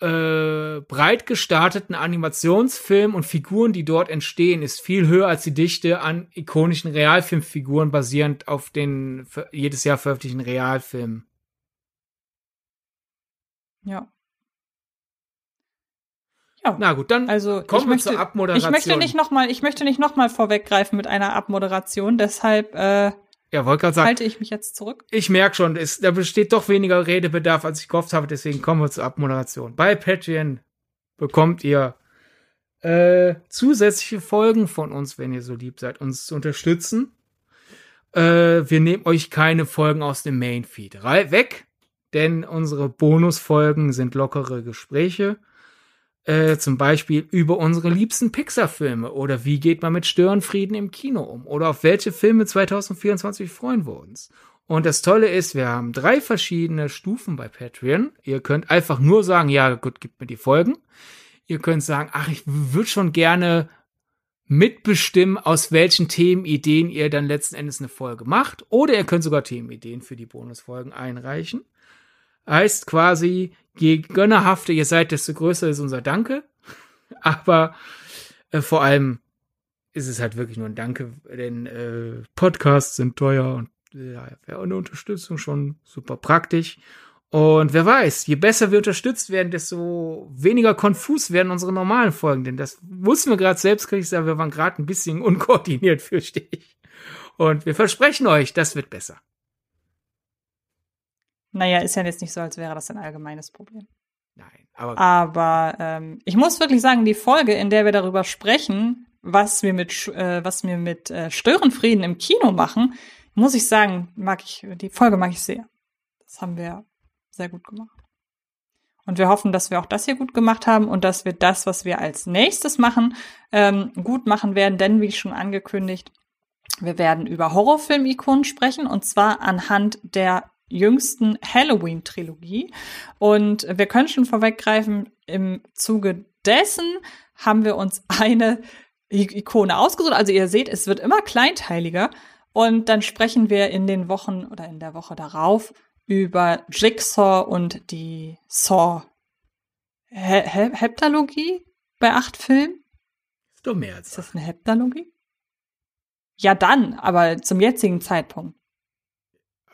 äh, breit gestarteten Animationsfilmen und Figuren, die dort entstehen, ist viel höher als die Dichte an ikonischen Realfilmfiguren basierend auf den jedes Jahr veröffentlichten Realfilmen. Ja. Ja. Na gut, dann also kommen wir möchte, zur Abmoderation. Ich möchte nicht nochmal, ich möchte nicht nochmal vorweggreifen mit einer Abmoderation, deshalb äh, ja, wollte gerade sagen, halte ich mich jetzt zurück. Ich merke schon, es, da besteht doch weniger Redebedarf, als ich gehofft habe, deswegen kommen wir zur Abmoderation. Bei Patreon bekommt ihr äh, zusätzliche Folgen von uns, wenn ihr so lieb seid, uns zu unterstützen. Äh, wir nehmen euch keine Folgen aus dem Main-Feed weg, denn unsere Bonusfolgen sind lockere Gespräche äh, zum Beispiel über unsere liebsten Pixar-Filme oder wie geht man mit Störenfrieden im Kino um oder auf welche Filme 2024 freuen wir uns. Und das Tolle ist, wir haben drei verschiedene Stufen bei Patreon. Ihr könnt einfach nur sagen, ja, gut, gib mir die Folgen. Ihr könnt sagen, ach, ich würde schon gerne mitbestimmen, aus welchen Themenideen ihr dann letzten Endes eine Folge macht. Oder ihr könnt sogar Themenideen für die Bonusfolgen einreichen. Heißt quasi, je gönnerhafter ihr seid, desto größer ist unser Danke. [LAUGHS] Aber äh, vor allem ist es halt wirklich nur ein Danke, denn äh, Podcasts sind teuer und ja, wäre eine Unterstützung schon super praktisch. Und wer weiß, je besser wir unterstützt werden, desto weniger konfus werden unsere normalen Folgen. Denn das wussten wir gerade selbst, kann ich sagen, wir waren gerade ein bisschen unkoordiniert, [LAUGHS] fürchte ich. Und wir versprechen euch, das wird besser. Naja, ist ja jetzt nicht so, als wäre das ein allgemeines Problem. Nein, aber. Aber ähm, ich muss wirklich sagen, die Folge, in der wir darüber sprechen, was wir mit, äh, was wir mit äh, Störenfrieden im Kino machen, muss ich sagen, mag ich, die Folge mag ich sehr. Das haben wir sehr gut gemacht. Und wir hoffen, dass wir auch das hier gut gemacht haben und dass wir das, was wir als nächstes machen, ähm, gut machen werden. Denn, wie schon angekündigt, wir werden über Horrorfilm-Ikonen sprechen und zwar anhand der jüngsten Halloween-Trilogie. Und wir können schon vorweggreifen, im Zuge dessen haben wir uns eine Ikone ausgesucht. Also ihr seht, es wird immer kleinteiliger. Und dann sprechen wir in den Wochen oder in der Woche darauf über Jigsaw und die Saw He He Heptalogie bei acht Filmen. Ist doch mehr als. Ist das eine Heptalogie? Ja, dann, aber zum jetzigen Zeitpunkt.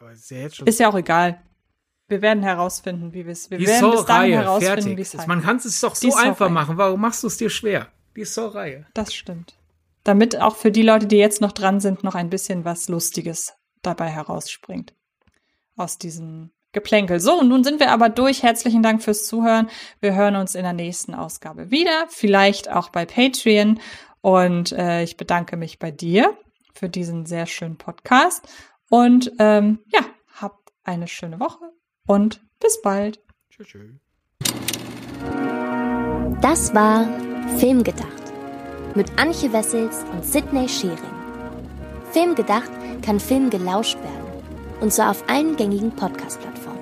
Aber ist ja jetzt schon. Ist ja auch egal. Wir werden herausfinden, wie wir es. Wir die werden bis dahin herausfinden, wie es Man kann es doch so einfach machen. Warum machst du es dir schwer? Die Saw-Reihe. Das stimmt. Damit auch für die Leute, die jetzt noch dran sind, noch ein bisschen was Lustiges dabei herausspringt. Aus diesem Geplänkel. So, und nun sind wir aber durch. Herzlichen Dank fürs Zuhören. Wir hören uns in der nächsten Ausgabe wieder. Vielleicht auch bei Patreon. Und äh, ich bedanke mich bei dir für diesen sehr schönen Podcast und ähm, ja, habt eine schöne Woche und bis bald. Tschüss. Das war Filmgedacht mit Anche Wessels und Sidney Schering. Filmgedacht kann Film gelauscht werden und zwar auf allen gängigen Podcast-Plattformen.